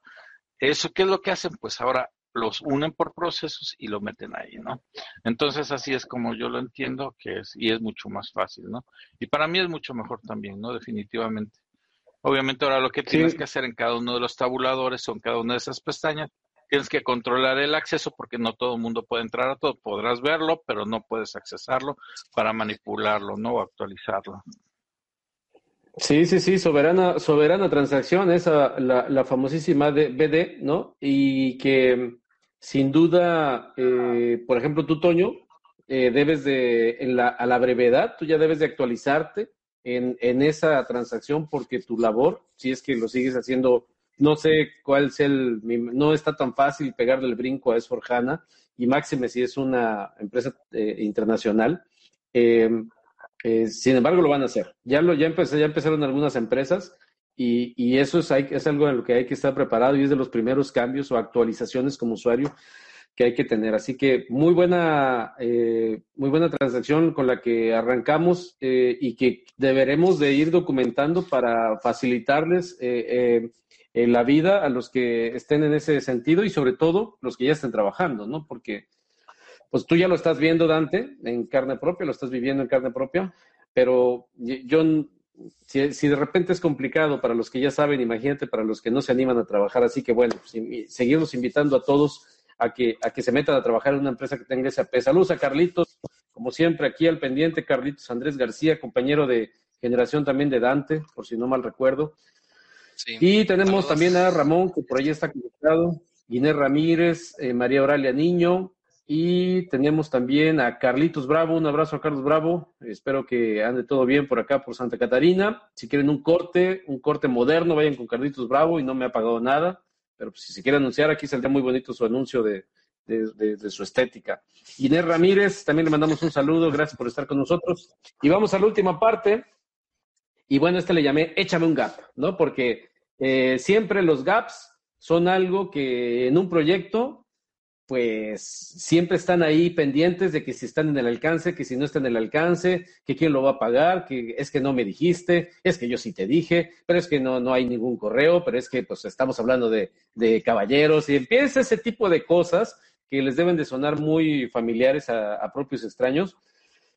Speaker 2: ¿eso qué es lo que hacen? Pues ahora los unen por procesos y lo meten ahí, ¿no? Entonces así es como yo lo entiendo que es y es mucho más fácil, ¿no? Y para mí es mucho mejor también, ¿no? Definitivamente. Obviamente ahora lo que tienes que hacer en cada uno de los tabuladores o en cada una de esas pestañas, tienes que controlar el acceso porque no todo el mundo puede entrar a todo. Podrás verlo, pero no puedes accesarlo para manipularlo, ¿no? O actualizarlo.
Speaker 1: Sí, sí, sí, soberana, soberana transacción, esa, la, la famosísima de BD, ¿no? Y que sin duda, eh, por ejemplo, tú, Toño, eh, debes de, en la, a la brevedad, tú ya debes de actualizarte en, en esa transacción porque tu labor, si es que lo sigues haciendo, no sé cuál es el, no está tan fácil pegarle el brinco a Esforjana y máxime si es una empresa eh, internacional. Eh, eh, sin embargo, lo van a hacer. Ya, lo, ya, empecé, ya empezaron algunas empresas y, y eso es, algo en lo que hay que estar preparado y es de los primeros cambios o actualizaciones como usuario que hay que tener. Así que muy buena, eh, muy buena transacción con la que arrancamos eh, y que deberemos de ir documentando para facilitarles la vida a los que estén en ese sentido y sobre todo los que ya estén trabajando, ¿no? Porque pues tú ya lo estás viendo, Dante, en carne propia, lo estás viviendo en carne propia, pero yo, si, de repente es complicado para los que ya saben, imagínate para los que no se animan a trabajar, así que bueno, pues, seguimos invitando a todos a que, a que se metan a trabajar en una empresa que tenga ese AP. Saludos a Carlitos, como siempre, aquí al pendiente, Carlitos Andrés García, compañero de generación también de Dante, por si no mal recuerdo. Y tenemos también a Ramón, que por ahí está conectado, Inés Ramírez, eh, María Oralia Niño, y tenemos también a Carlitos Bravo, un abrazo a Carlos Bravo, espero que ande todo bien por acá, por Santa Catarina. Si quieren un corte, un corte moderno, vayan con Carlitos Bravo y no me ha pagado nada, pero pues, si se quiere anunciar, aquí saldría muy bonito su anuncio de, de, su estética. Inés Ramírez, también le mandamos un saludo, gracias por estar con nosotros. Y vamos a la última parte, y bueno, este le llamé Échame un gap, ¿no? Porque eh, siempre los gaps son algo que en un proyecto, pues siempre están ahí pendientes de que si están en el alcance, que si no están en el alcance, que quién lo va a pagar, que es que no me dijiste, es que yo sí te dije, pero es que no, no hay ningún correo, pero es que pues estamos hablando de, de caballeros y empieza ese tipo de cosas que les deben de sonar muy familiares a, propios extraños,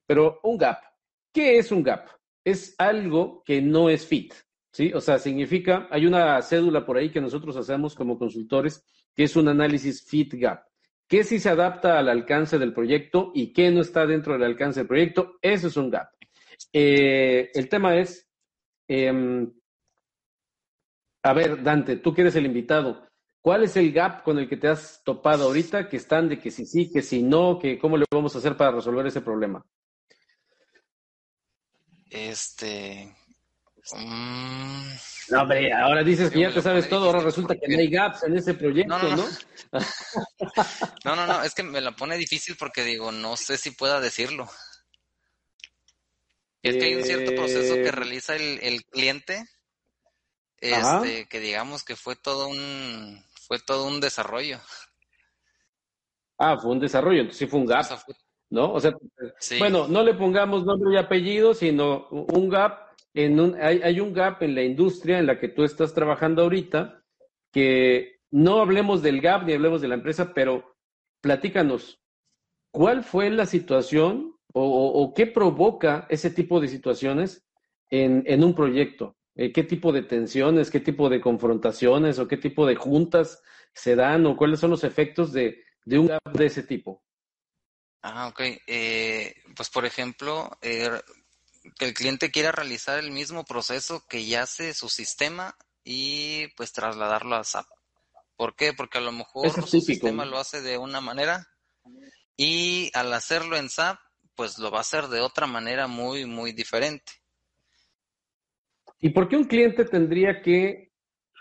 Speaker 1: pero un gap. ¿Qué es un gap? Es algo que no es fit, ¿sí? O sea, significa, hay una cédula por ahí que nosotros hacemos como consultores, que es un análisis fit gap. ¿Qué sí se adapta al alcance del proyecto y qué no está dentro del alcance del proyecto? Eso es un gap. Eh, el tema es, em, a ver, Dante, tú que eres el invitado, ¿Cuál es el gap con el que te has topado ahorita? Que están de que si sí, que si no, que cómo le vamos a hacer para resolver ese problema.
Speaker 4: Este. Um,
Speaker 1: no, hombre, ahora dices que ya te sabes todo, ahora resulta que no hay gaps en ese proyecto, ¿no?
Speaker 4: No, no, no, no, es que me la pone difícil porque digo, no sé si pueda decirlo. Es que hay un cierto proceso que eh, realiza el, el cliente, este, que digamos que fue todo un, fue todo un desarrollo.
Speaker 1: Ah, fue un desarrollo, entonces sí fue un gap, ¿no? O sea, bueno, no le pongamos nombre y apellido, sino un gap, en un, hay, hay un gap en la industria en la que tú estás trabajando ahorita, que no hablemos del gap ni hablemos de la empresa, pero platícanos, ¿cuál fue la situación o, qué provoca ese tipo de situaciones en, en un proyecto? Eh, qué tipo de tensiones, qué tipo de confrontaciones o qué tipo de juntas se dan o cuáles son los efectos de, un gap de ese tipo.
Speaker 4: Ah, ok. Eh, pues por ejemplo, eh, que el cliente quiera realizar el mismo proceso que ya hace su sistema y pues trasladarlo a SAP. ¿Por qué? Porque a lo mejor su sistema lo hace de una manera y al hacerlo en SAP, pues lo va a hacer de otra manera muy, muy diferente.
Speaker 1: ¿Y por qué un cliente tendría que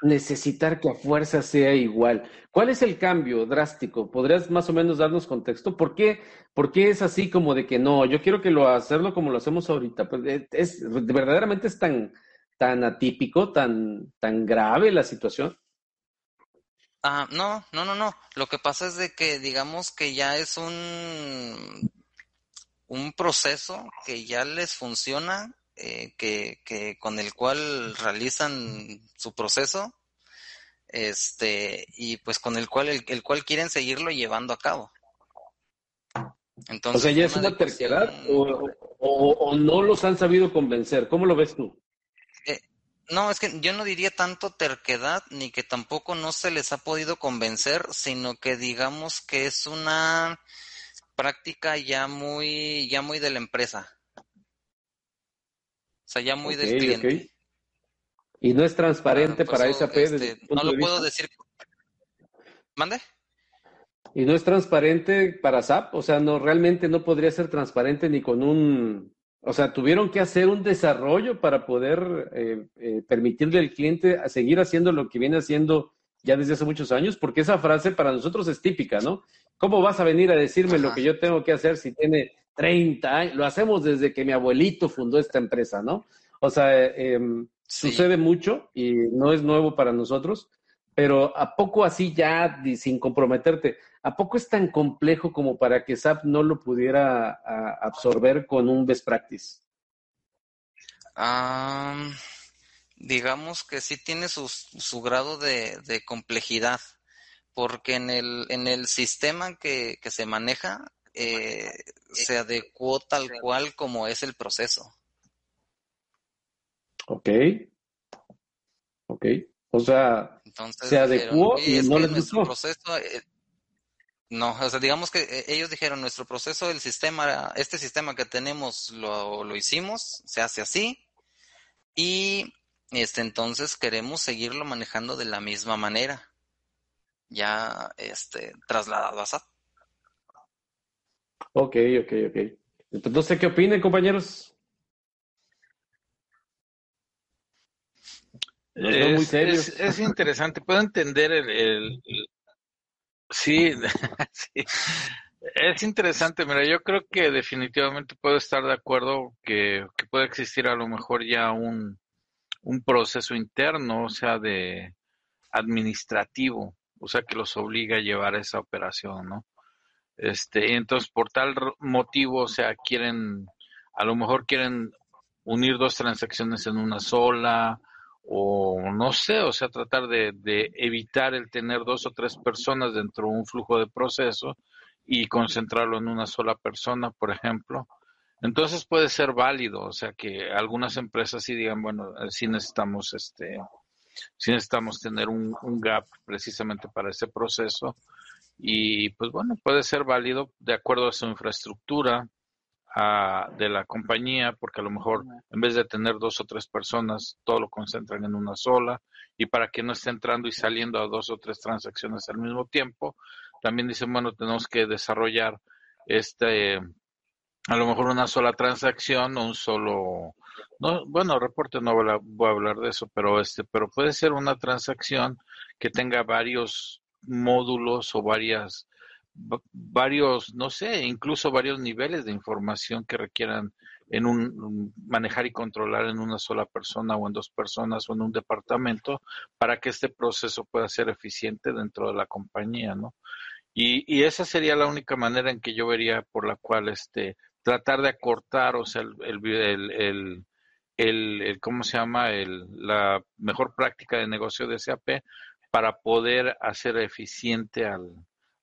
Speaker 1: necesitar que a fuerza sea igual? ¿Cuál es el cambio drástico? ¿Podrías más o menos darnos contexto? ¿Por qué, por qué es así como de que no, yo quiero que lo hacerlo como lo hacemos ahorita? Pues eh, es, verdaderamente es tan, tan atípico, tan, tan grave la situación.
Speaker 4: Ah, no, no, no, no. Lo que pasa es de que digamos que ya es un, un proceso que ya les funciona eh, que, con el cual realizan su proceso este y pues con el cual el, cual quieren seguirlo llevando a cabo.
Speaker 1: Entonces o sea ya es una terquedad o, no los han sabido convencer cómo lo ves tú
Speaker 4: eh, no es que yo no diría tanto terquedad ni que tampoco no se les ha podido convencer sino que digamos que es una práctica ya muy ya muy de la empresa. o sea, ya muy del cliente.
Speaker 1: Y no es transparente para esa Este,
Speaker 4: no lo puedo decir. ¿Mande?
Speaker 1: Y no es transparente para SAP, o sea, no realmente no podría ser transparente ni con un, o sea, tuvieron que hacer un desarrollo para poder eh, eh, permitirle al cliente a seguir haciendo lo que viene haciendo ya desde hace muchos años, porque esa frase para nosotros es típica, ¿no? ¿Cómo vas a venir a decirme lo que yo tengo que hacer si tiene 30 años, lo hacemos desde que mi abuelito fundó esta empresa, ¿no? O sea, em, sucede mucho y no es nuevo para nosotros, pero ¿a poco así ya, sin comprometerte, ¿a poco es tan complejo como para que SAP no lo pudiera absorber con un best practice?
Speaker 4: Digamos que sí tiene su, su grado de, de, complejidad, porque en el, en el sistema que, que se maneja, eh, se adecuó tal cual como es el proceso.
Speaker 1: Ok. Ok. O sea, se adecuó y no les
Speaker 4: proceso, eh, no, o sea, digamos que eh, ellos dijeron, nuestro proceso del sistema, este sistema que tenemos lo, lo hicimos, se hace así, y este entonces queremos seguirlo manejando de la misma manera, ya este trasladado a SAP.
Speaker 1: Ok, ok, ok. Entonces, no sé qué opinen, compañeros.
Speaker 2: Es, es, interesante, puedo entender el, Sí, sí, es interesante. Mira, yo creo que definitivamente puedo estar de acuerdo que, que puede existir a lo mejor ya un, un proceso interno, o sea, de, administrativo, o sea, que los obliga a llevar esa operación, ¿no? Este, entonces, por tal motivo, o sea, quieren, a lo mejor quieren unir dos transacciones en una sola, o no sé, o sea, tratar de, de, evitar el tener dos o tres personas dentro de un flujo de proceso y concentrarlo en una sola persona, por ejemplo. Entonces puede ser válido, o sea, que algunas empresas sí digan, bueno, eh, sí necesitamos este, sí necesitamos tener un, un gap precisamente para ese proceso y pues bueno, puede ser válido de acuerdo a su infraestructura, de la compañía, porque a lo mejor en vez de tener dos o tres personas, todo lo concentran en una sola, y para que no esté entrando y saliendo a dos o tres transacciones al mismo tiempo, también dicen, bueno, tenemos que desarrollar este, a lo mejor una sola transacción un solo, no, bueno, reporte no voy a hablar de eso, pero este, pero puede ser una transacción que tenga varios módulos o varias varios, no sé, incluso varios niveles de información que requieran en un manejar y controlar en una sola persona o en dos personas o en un departamento para que este proceso pueda ser eficiente dentro de la compañía, ¿no? Y, y esa sería la única manera en que yo vería por la cual este tratar de acortar, o sea, el, el, el, el, ¿cómo se llama? El, la mejor práctica de negocio de SAP para poder hacer eficiente al,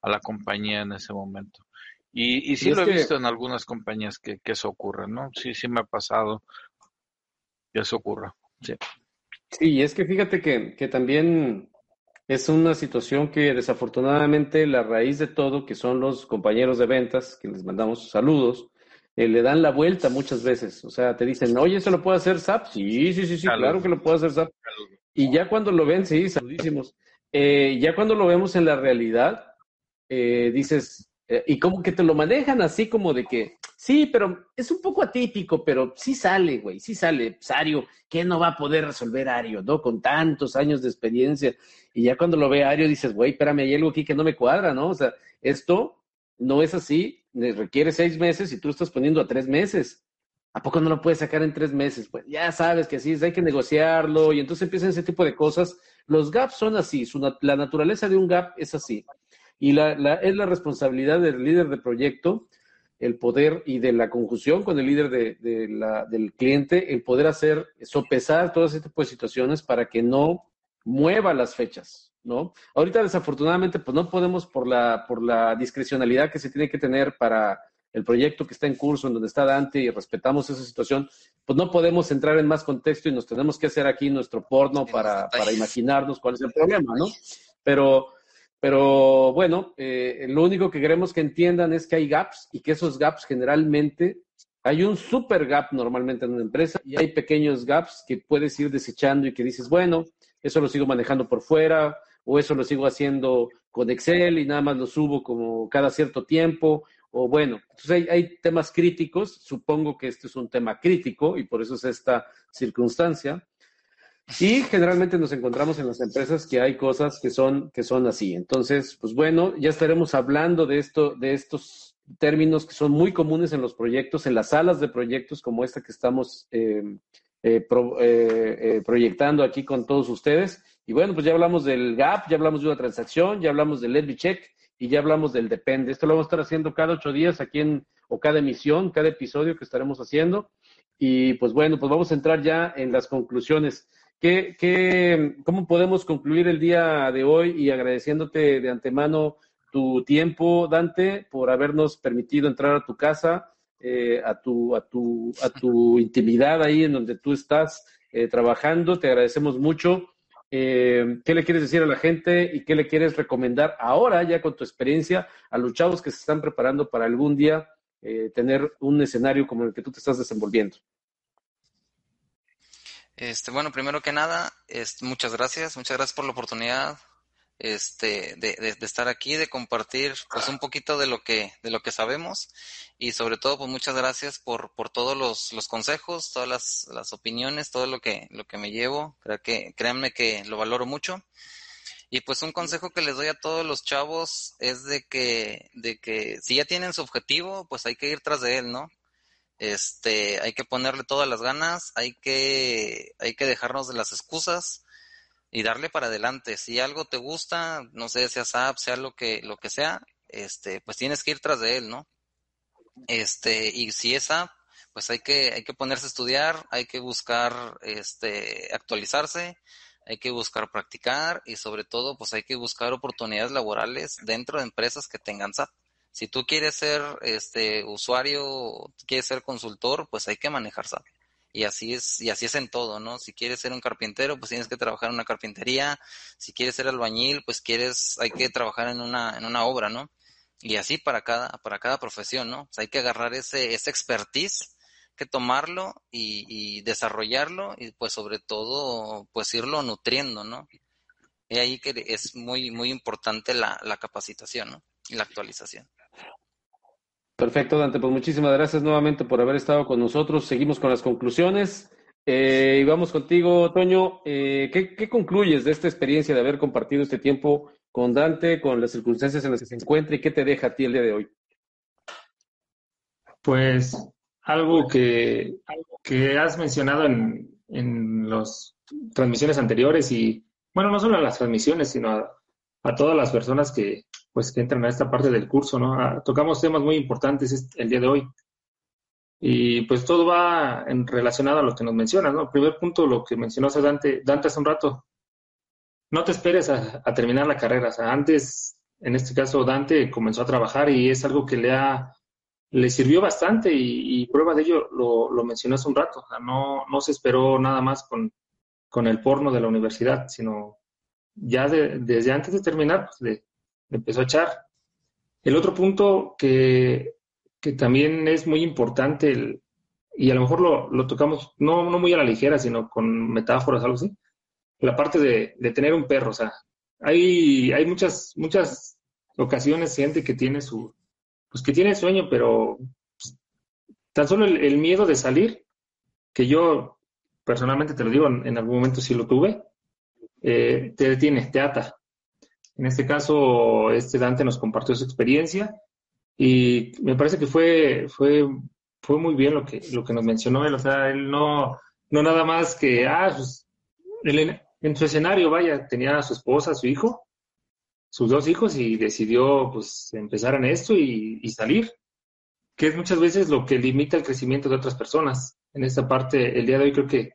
Speaker 2: a la compañía en ese momento. Y, y sí lo he visto en algunas compañías que, que, eso ocurre, ¿no? Sí, sí me ha pasado que eso ocurra. Sí,
Speaker 1: sí y es que fíjate que, que también es una situación que desafortunadamente la raíz de todo, que son los compañeros de ventas, que les mandamos saludos, eh, le dan la vuelta muchas veces. O sea, te dicen, oye, ¿se lo puede hacer SAP? Sí, sí, sí, sí, claro que lo puede hacer SAP. Y ya cuando lo ven, sí, saludísimos. Eh, ya cuando lo vemos en la realidad, eh, dices, y como que te lo manejan así como de que, sí, pero es un poco atípico, pero sí sale, güey, sí sale. Pues, Ario, ¿qué no va a poder resolver Ario, no? Con tantos años de experiencia. Y ya cuando lo ve Ario dices, güey, espérame, hay algo aquí que no me cuadra, ¿no? O sea, esto no es así, requiere seis meses y tú estás poniendo a tres meses. ¿A poco no lo puedes sacar en tres meses? Pues ya sabes que así es, hay que negociarlo y entonces empiezan ese tipo de cosas. Los gaps son así, la naturaleza de un gap es así. Y la, la, es la responsabilidad del líder de proyecto, el poder y de la conjunción con el líder de, la, del cliente, el poder hacer, sopesar todo ese tipo de situaciones para que no mueva las fechas, ¿no? Ahorita desafortunadamente pues no podemos por la, por la discrecionalidad que se tiene que tener para el proyecto que está en curso, en donde está Dante y respetamos esa situación, pues no podemos entrar en más contexto y nos tenemos que hacer aquí nuestro porno para, para imaginarnos cuál es el problema, ¿no? Pero pero bueno, eh, lo único que queremos que entiendan es que hay gaps y que esos gaps generalmente, hay un super gap normalmente en una empresa y hay pequeños gaps que puedes ir desechando y que dices, bueno, eso lo sigo manejando por fuera o eso lo sigo haciendo con Excel y nada más lo subo como cada cierto tiempo o bueno, entonces hay, temas críticos, supongo que este es un tema crítico y por eso es esta circunstancia y generalmente nos encontramos en las empresas que hay cosas que son, que son así. Entonces, pues bueno, ya estaremos hablando de esto, de estos términos que son muy comunes en los proyectos, en las salas de proyectos como esta que estamos eh, eh, eh proyectando aquí con todos ustedes. Y bueno, pues ya hablamos del gap, ya hablamos de una transacción, ya hablamos del let me check y ya hablamos del depende. Esto lo vamos a estar haciendo cada ocho días aquí en, o cada emisión, cada episodio que estaremos haciendo. Y pues bueno, pues vamos a entrar ya en las conclusiones. ¿Qué, qué, cómo podemos concluir el día de hoy y agradeciéndote de antemano tu tiempo, Dante, por habernos permitido entrar a tu casa, eh, a, tu, a, tu, a tu intimidad ahí en donde tú estás eh, trabajando? Te agradecemos mucho. Eh, ¿Qué le quieres decir a la gente y qué le quieres recomendar ahora, ya con tu experiencia, a los chavos que se están preparando para algún día eh, tener un escenario como el que tú te estás desenvolviendo?
Speaker 4: Este, bueno, primero que nada, muchas gracias, muchas gracias por la oportunidad este, de, de, estar aquí, de compartir pues un poquito de lo que, de lo que sabemos y sobre todo pues muchas gracias por, por todos los, los consejos, todas las, las opiniones, todo lo que, lo que me llevo, creo que, créanme que lo valoro mucho. Y pues un consejo que les doy a todos los chavos es de que, de que si ya tienen su objetivo, pues hay que ir tras de él, ¿no? Este, hay que ponerle todas las ganas, hay que, hay que dejarnos de las excusas, y darle para adelante. Si algo te gusta, no sé, sea SAP, sea lo que, lo que sea, este, pues tienes que ir tras de él, ¿no? Este, y si es SAP, pues hay que, hay que ponerse a estudiar, hay que buscar, este, actualizarse, hay que buscar practicar y sobre todo, pues hay que buscar oportunidades laborales dentro de empresas que tengan SAP. Si tú quieres ser, este, usuario, quieres ser consultor, pues hay que manejar SAP y así es y así es en todo, ¿no? Si quieres ser un carpintero, pues tienes que trabajar en una carpintería, si quieres ser albañil, pues quieres hay que trabajar en una en una obra, ¿no? Y así para cada para cada profesión, ¿no? Sea, hay que agarrar ese ese expertise que tomarlo y, y desarrollarlo y pues sobre todo pues irlo nutriendo, ¿no? Y ahí que es muy muy importante la, la capacitación, ¿no? Y la actualización.
Speaker 1: Perfecto, Dante. Pues muchísimas gracias nuevamente por haber estado con nosotros. Seguimos con las conclusiones. Eh, y vamos contigo, Toño. Eh, ¿qué, concluyes de esta experiencia de haber compartido este tiempo con Dante, con las circunstancias en las que se encuentra y qué te deja a ti el día de hoy?
Speaker 3: Pues algo que, que has mencionado en, en las transmisiones anteriores y, bueno, no solo en las transmisiones, sino a, a todas las personas que, pues, que entran a esta parte del curso, ¿no? Ah, tocamos temas muy importantes el día de hoy. Y pues todo va en relacionado a lo que nos mencionas, ¿no? Primer punto, lo que mencionó Dante, Dante hace un rato, no te esperes a, terminar la carrera. O sea, antes, en este caso, Dante comenzó a trabajar y es algo que le ha, le sirvió bastante y, prueba de ello lo, lo, mencionó hace un rato. O sea, no, no se esperó nada más con, con el porno de la universidad, sino ya desde antes de terminar, pues empezó a echar. El otro punto que, que también es muy importante, el, y a lo mejor lo, lo, tocamos no, no muy a la ligera, sino con metáforas, algo así, la parte de, de tener un perro. O sea, hay, hay muchas, muchas ocasiones, gente que tiene su, pues que tiene sueño, pero pues, tan solo el, miedo de salir, que yo personalmente te lo digo, en, algún momento sí lo tuve, eh, te detiene, te ata. En este caso, este Dante nos compartió su experiencia y me parece que fue, fue, fue muy bien lo que, lo que nos mencionó él. O sea, él no, no nada más que, ah, pues, en su escenario, vaya, tenía a su esposa, a su hijo, sus dos hijos y decidió pues empezar en esto y, y salir, que es muchas veces lo que limita el crecimiento de otras personas. En esta parte, el día de hoy creo que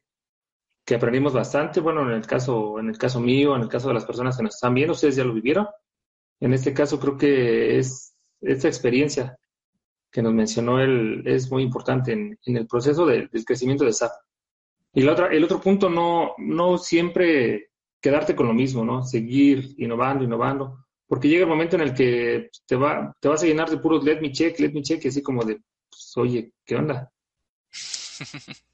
Speaker 3: que aprendimos bastante. Bueno, en el caso, en el caso mío, en el caso de las personas que nos están viendo, ustedes ya lo vivieron. En este caso creo que es esta experiencia que nos mencionó él es muy importante en, el proceso del crecimiento de SAP. Y la otra, el otro punto, no, no siempre quedarte con lo mismo, ¿no? Seguir innovando, innovando, porque llega el momento en el que te, va, te vas a llenar de puros let me check, let me check, así como de, pues, oye, ¿qué onda?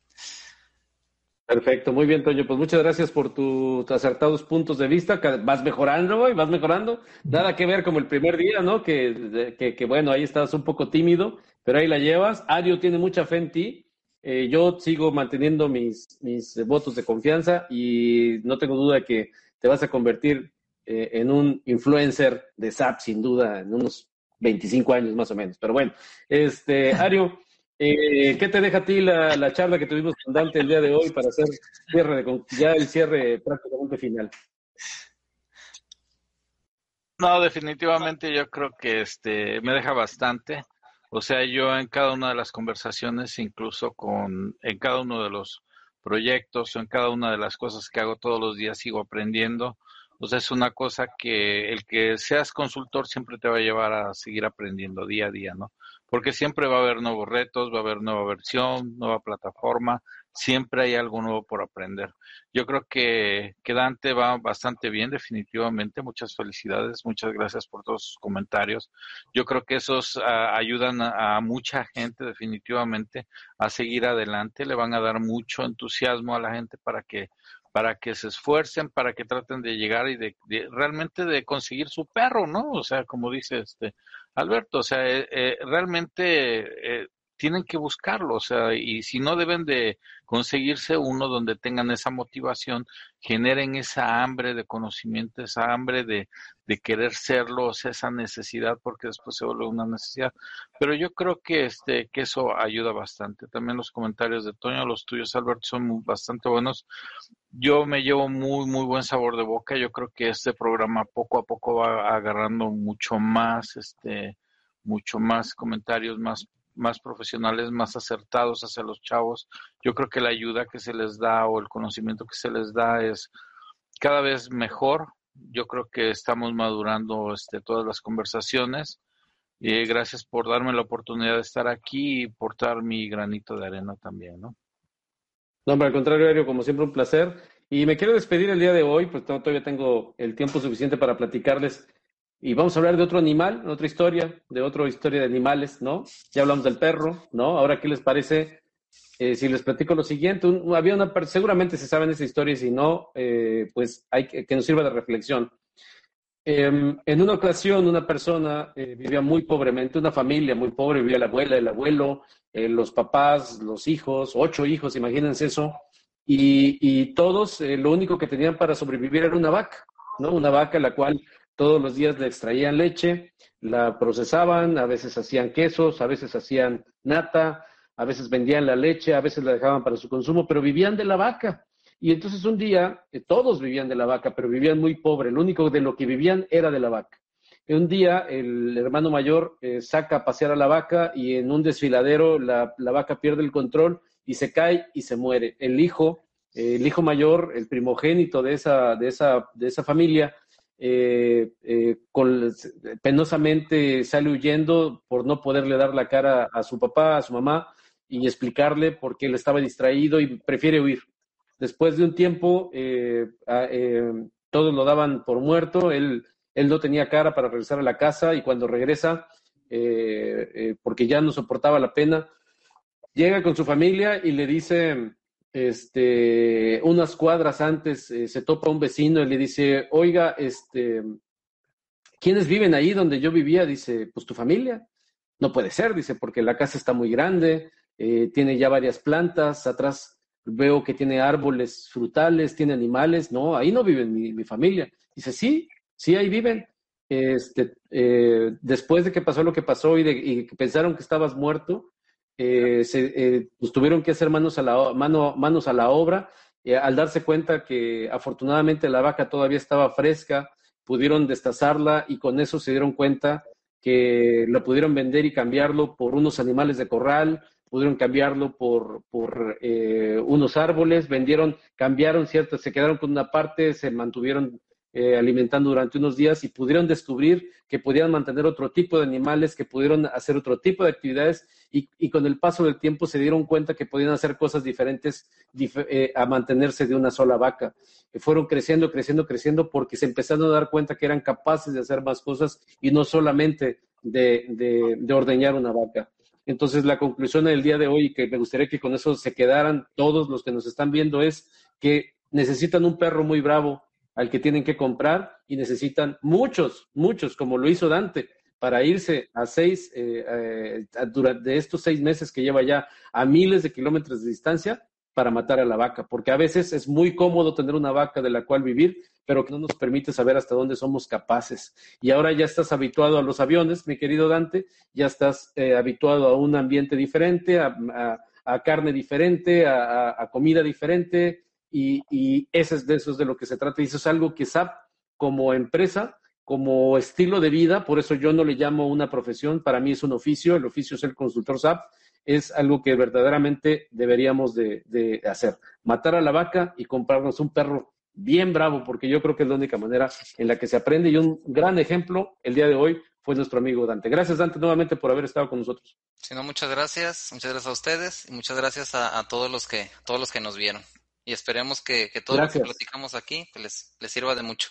Speaker 1: Perfecto, muy bien, Toño. Pues muchas gracias por tus acertados puntos de vista. Vas mejorando, hoy, vas mejorando. Nada que ver como el primer día, ¿no? Que, que, bueno, ahí estás un poco tímido, pero ahí la llevas. Ario tiene mucha fe en ti. Eh, yo sigo manteniendo mis, mis votos de confianza y no tengo duda que te vas a convertir eh, en un influencer de SAP, sin duda, en unos 25 años más o menos. Pero bueno, este, Ario. Eh, ¿Qué te deja a ti la, charla que tuvimos con Dante el día de hoy para hacer cierre de, ya el cierre prácticamente final?
Speaker 2: No, definitivamente yo creo que este me deja bastante. O sea, yo en cada una de las conversaciones, incluso con en cada uno de los proyectos o en cada una de las cosas que hago todos los días sigo aprendiendo. O sea, es una cosa que el que seas consultor siempre te va a llevar a seguir aprendiendo día a día, ¿no? Porque siempre va a haber nuevos retos, va a haber nueva versión, nueva plataforma, siempre hay algo nuevo por aprender. Yo creo que, Dante va bastante bien, definitivamente. Muchas felicidades, muchas gracias por todos sus comentarios. Yo creo que esos ah, ayudan a, mucha gente, definitivamente, a seguir adelante. Le van a dar mucho entusiasmo a la gente para que para que se esfuercen, para que traten de llegar y de, realmente de conseguir su perro, ¿no? O sea, como dice este Alberto, o sea, eh, eh, realmente eh, tienen que buscarlo, o sea, y si no deben de conseguirse uno donde tengan esa motivación, generen esa hambre de conocimiento, esa hambre de, de querer serlo, o sea, esa necesidad, porque después se vuelve una necesidad. Pero yo creo que este, que eso ayuda bastante. También los comentarios de Toño, los tuyos, Albert, son bastante buenos. Yo me llevo muy, muy buen sabor de boca. Yo creo que este programa poco a poco va agarrando mucho más, este, mucho más comentarios, más más profesionales, más acertados hacia los chavos. Yo creo que la ayuda que se les da o el conocimiento que se les da es cada vez mejor. Yo creo que estamos madurando este, todas las conversaciones. Y gracias por darme la oportunidad de estar aquí y portar mi granito de arena también, ¿no?
Speaker 1: No, al contrario, Ario, como siempre, un placer. Y me quiero despedir el día de hoy, pues todavía tengo el tiempo suficiente para platicarles y vamos a hablar de otro animal, otra historia, de otra historia de animales, ¿no? Ya hablamos del perro, ¿no? Ahora, ¿qué les parece eh, si les platico lo siguiente? había una, seguramente se saben esa historia y si no, eh, pues hay que, que, nos sirva de reflexión. Em, en una ocasión, una persona eh, vivía muy pobremente, una familia muy pobre, vivía la abuela, el abuelo, los papás, los hijos, ocho hijos, imagínense eso. Y, y todos, lo único que tenían para sobrevivir era una vaca, ¿no? Una vaca la cual todos los días le extraían leche, la procesaban, a veces hacían quesos, a veces hacían nata, a veces vendían la leche, a veces la dejaban para su consumo, pero vivían de la vaca. Y entonces un día, eh, todos vivían de la vaca, pero vivían muy pobre, lo único de lo que vivían era de la vaca. Y un día el hermano mayor eh, saca a pasear a la vaca y en un desfiladero la, vaca pierde el control y se cae y se muere. El hijo, el hijo mayor, el primogénito de esa, de esa, de esa familia, eh, eh, penosamente sale huyendo por no poderle dar la cara a su papá, a su mamá y explicarle por qué él estaba distraído y prefiere huir. Después de un tiempo, eh, todos lo daban por muerto, él, él no tenía cara para regresar a la casa y cuando regresa, porque ya no soportaba la pena, llega con su familia y le dice, este, unas cuadras antes eh, se topa un vecino y le dice, oiga, este, ¿quiénes viven ahí donde yo vivía? Dice, pues tu familia. No puede ser, dice, porque la casa está muy grande, eh, tiene ya varias plantas, atrás veo que tiene árboles frutales, tiene animales, no, ahí no vive mi, familia. Dice, sí, sí, ahí viven. Este, eh, después de que pasó lo que pasó y, de, que pensaron que estabas muerto, eh, se, eh, pues tuvieron que hacer manos a la, mano, manos a la obra. Eh, al darse cuenta que afortunadamente la vaca todavía estaba fresca, pudieron destazarla y con eso se dieron cuenta que la pudieron vender y cambiarlo por unos animales de corral, pudieron cambiarlo por, por unos árboles, vendieron, cambiaron ciertas, se quedaron con una parte, se mantuvieron eh, alimentando durante unos días y pudieron descubrir que podían mantener otro tipo de animales, que pudieron hacer otro tipo de actividades y, con el paso del tiempo se dieron cuenta que podían hacer cosas diferentes eh, a mantenerse de una sola vaca. fueron creciendo, creciendo, creciendo porque se empezaron a dar cuenta que eran capaces de hacer más cosas y no solamente de, de ordeñar una vaca. Entonces, la conclusión del día de hoy, que me gustaría que con eso se quedaran todos los que nos están viendo, es que necesitan un perro muy bravo, al que tienen que comprar y necesitan muchos, muchos, como lo hizo Dante, para irse a seis, eh, eh, durante estos seis meses que lleva ya a miles de kilómetros de distancia para matar a la vaca, porque a veces es muy cómodo tener una vaca de la cual vivir, pero que no nos permite saber hasta dónde somos capaces. Y ahora ya estás habituado a los aviones, mi querido Dante, ya estás eh, habituado a un ambiente diferente, a, carne diferente, a comida diferente, y, y ese es de eso es de lo que se trata. Y eso es algo que SAP como empresa, como estilo de vida, por eso yo no le llamo una profesión, para mí es un oficio, el oficio es el consultor SAP, es algo que verdaderamente deberíamos de, hacer. Matar a la vaca y comprarnos un perro bien bravo, porque yo creo que es la única manera en la que se aprende y un gran ejemplo el día de hoy fue nuestro amigo Dante. Gracias, Dante, nuevamente por haber estado con nosotros.
Speaker 4: Sí, no, muchas gracias, muchas gracias a ustedes y muchas gracias a, a todos los que todos los que nos vieron y esperemos que, que todo lo que platicamos aquí pues, les, les sirva de mucho.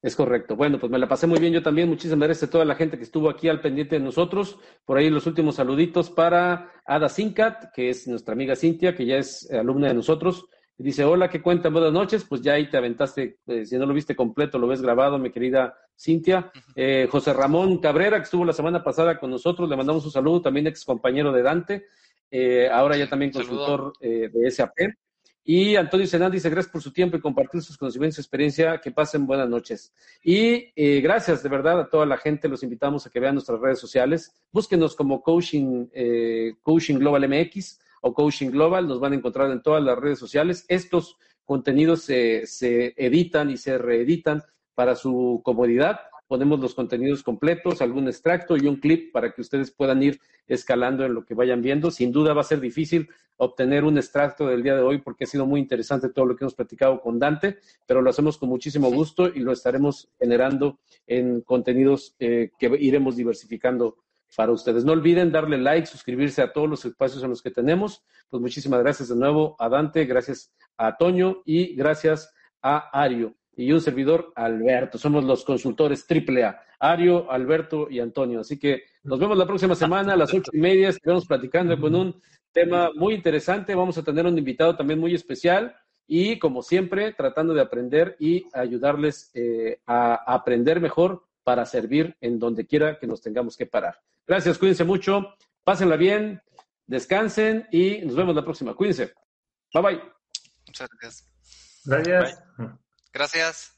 Speaker 1: Es correcto. Bueno, pues me la pasé muy bien yo también. Muchísimas gracias a toda la gente que estuvo aquí al pendiente de nosotros. Por ahí los últimos saluditos para Ada Sincat, que es nuestra amiga Cintia, que ya es alumna de nosotros. Dice, hola, ¿qué cuentan? Buenas noches. Pues ya ahí te aventaste, eh, si no lo viste completo, lo ves grabado, mi querida Cintia. Eh, José Ramón Cabrera, que estuvo la semana pasada con nosotros, le mandamos un saludo, también ex compañero de Dante, eh, ahora ya también consultor eh, de SAP. Y Antonio Senán dice, gracias por su tiempo y compartir sus conocimientos y experiencia. Que pasen buenas noches. Y gracias de verdad a toda la gente. Los invitamos a que vean nuestras redes sociales. Búsquenos como Coaching, Coaching Global MX o Coaching Global. Nos van a encontrar en todas las redes sociales. Estos contenidos se, se editan y se reeditan para su comodidad. Ponemos los contenidos completos, algún extracto y un clip para que ustedes puedan ir escalando en lo que vayan viendo. Sin duda va a ser difícil obtener un extracto del día de hoy porque ha sido muy interesante todo lo que hemos platicado con Dante, pero lo hacemos con muchísimo gusto y lo estaremos generando en contenidos eh, que iremos diversificando para ustedes. No olviden darle like, suscribirse a todos los espacios en los que tenemos. Pues muchísimas gracias de nuevo a Dante, gracias a Toño y gracias a Ario y un servidor Alberto. Somos los consultores AAA, Ario, Alberto y Antonio. Así que nos vemos la próxima semana a las ocho y media. Estaremos platicando con un tema muy interesante. Vamos a tener un invitado también muy especial y, como siempre, tratando de aprender y ayudarles eh, a aprender mejor para servir en donde quiera que nos tengamos que parar. Gracias, cuídense mucho, pásenla bien, descansen y nos vemos la próxima. Cuídense. Bye bye.
Speaker 4: Muchas gracias.
Speaker 3: Gracias.
Speaker 4: Gracias.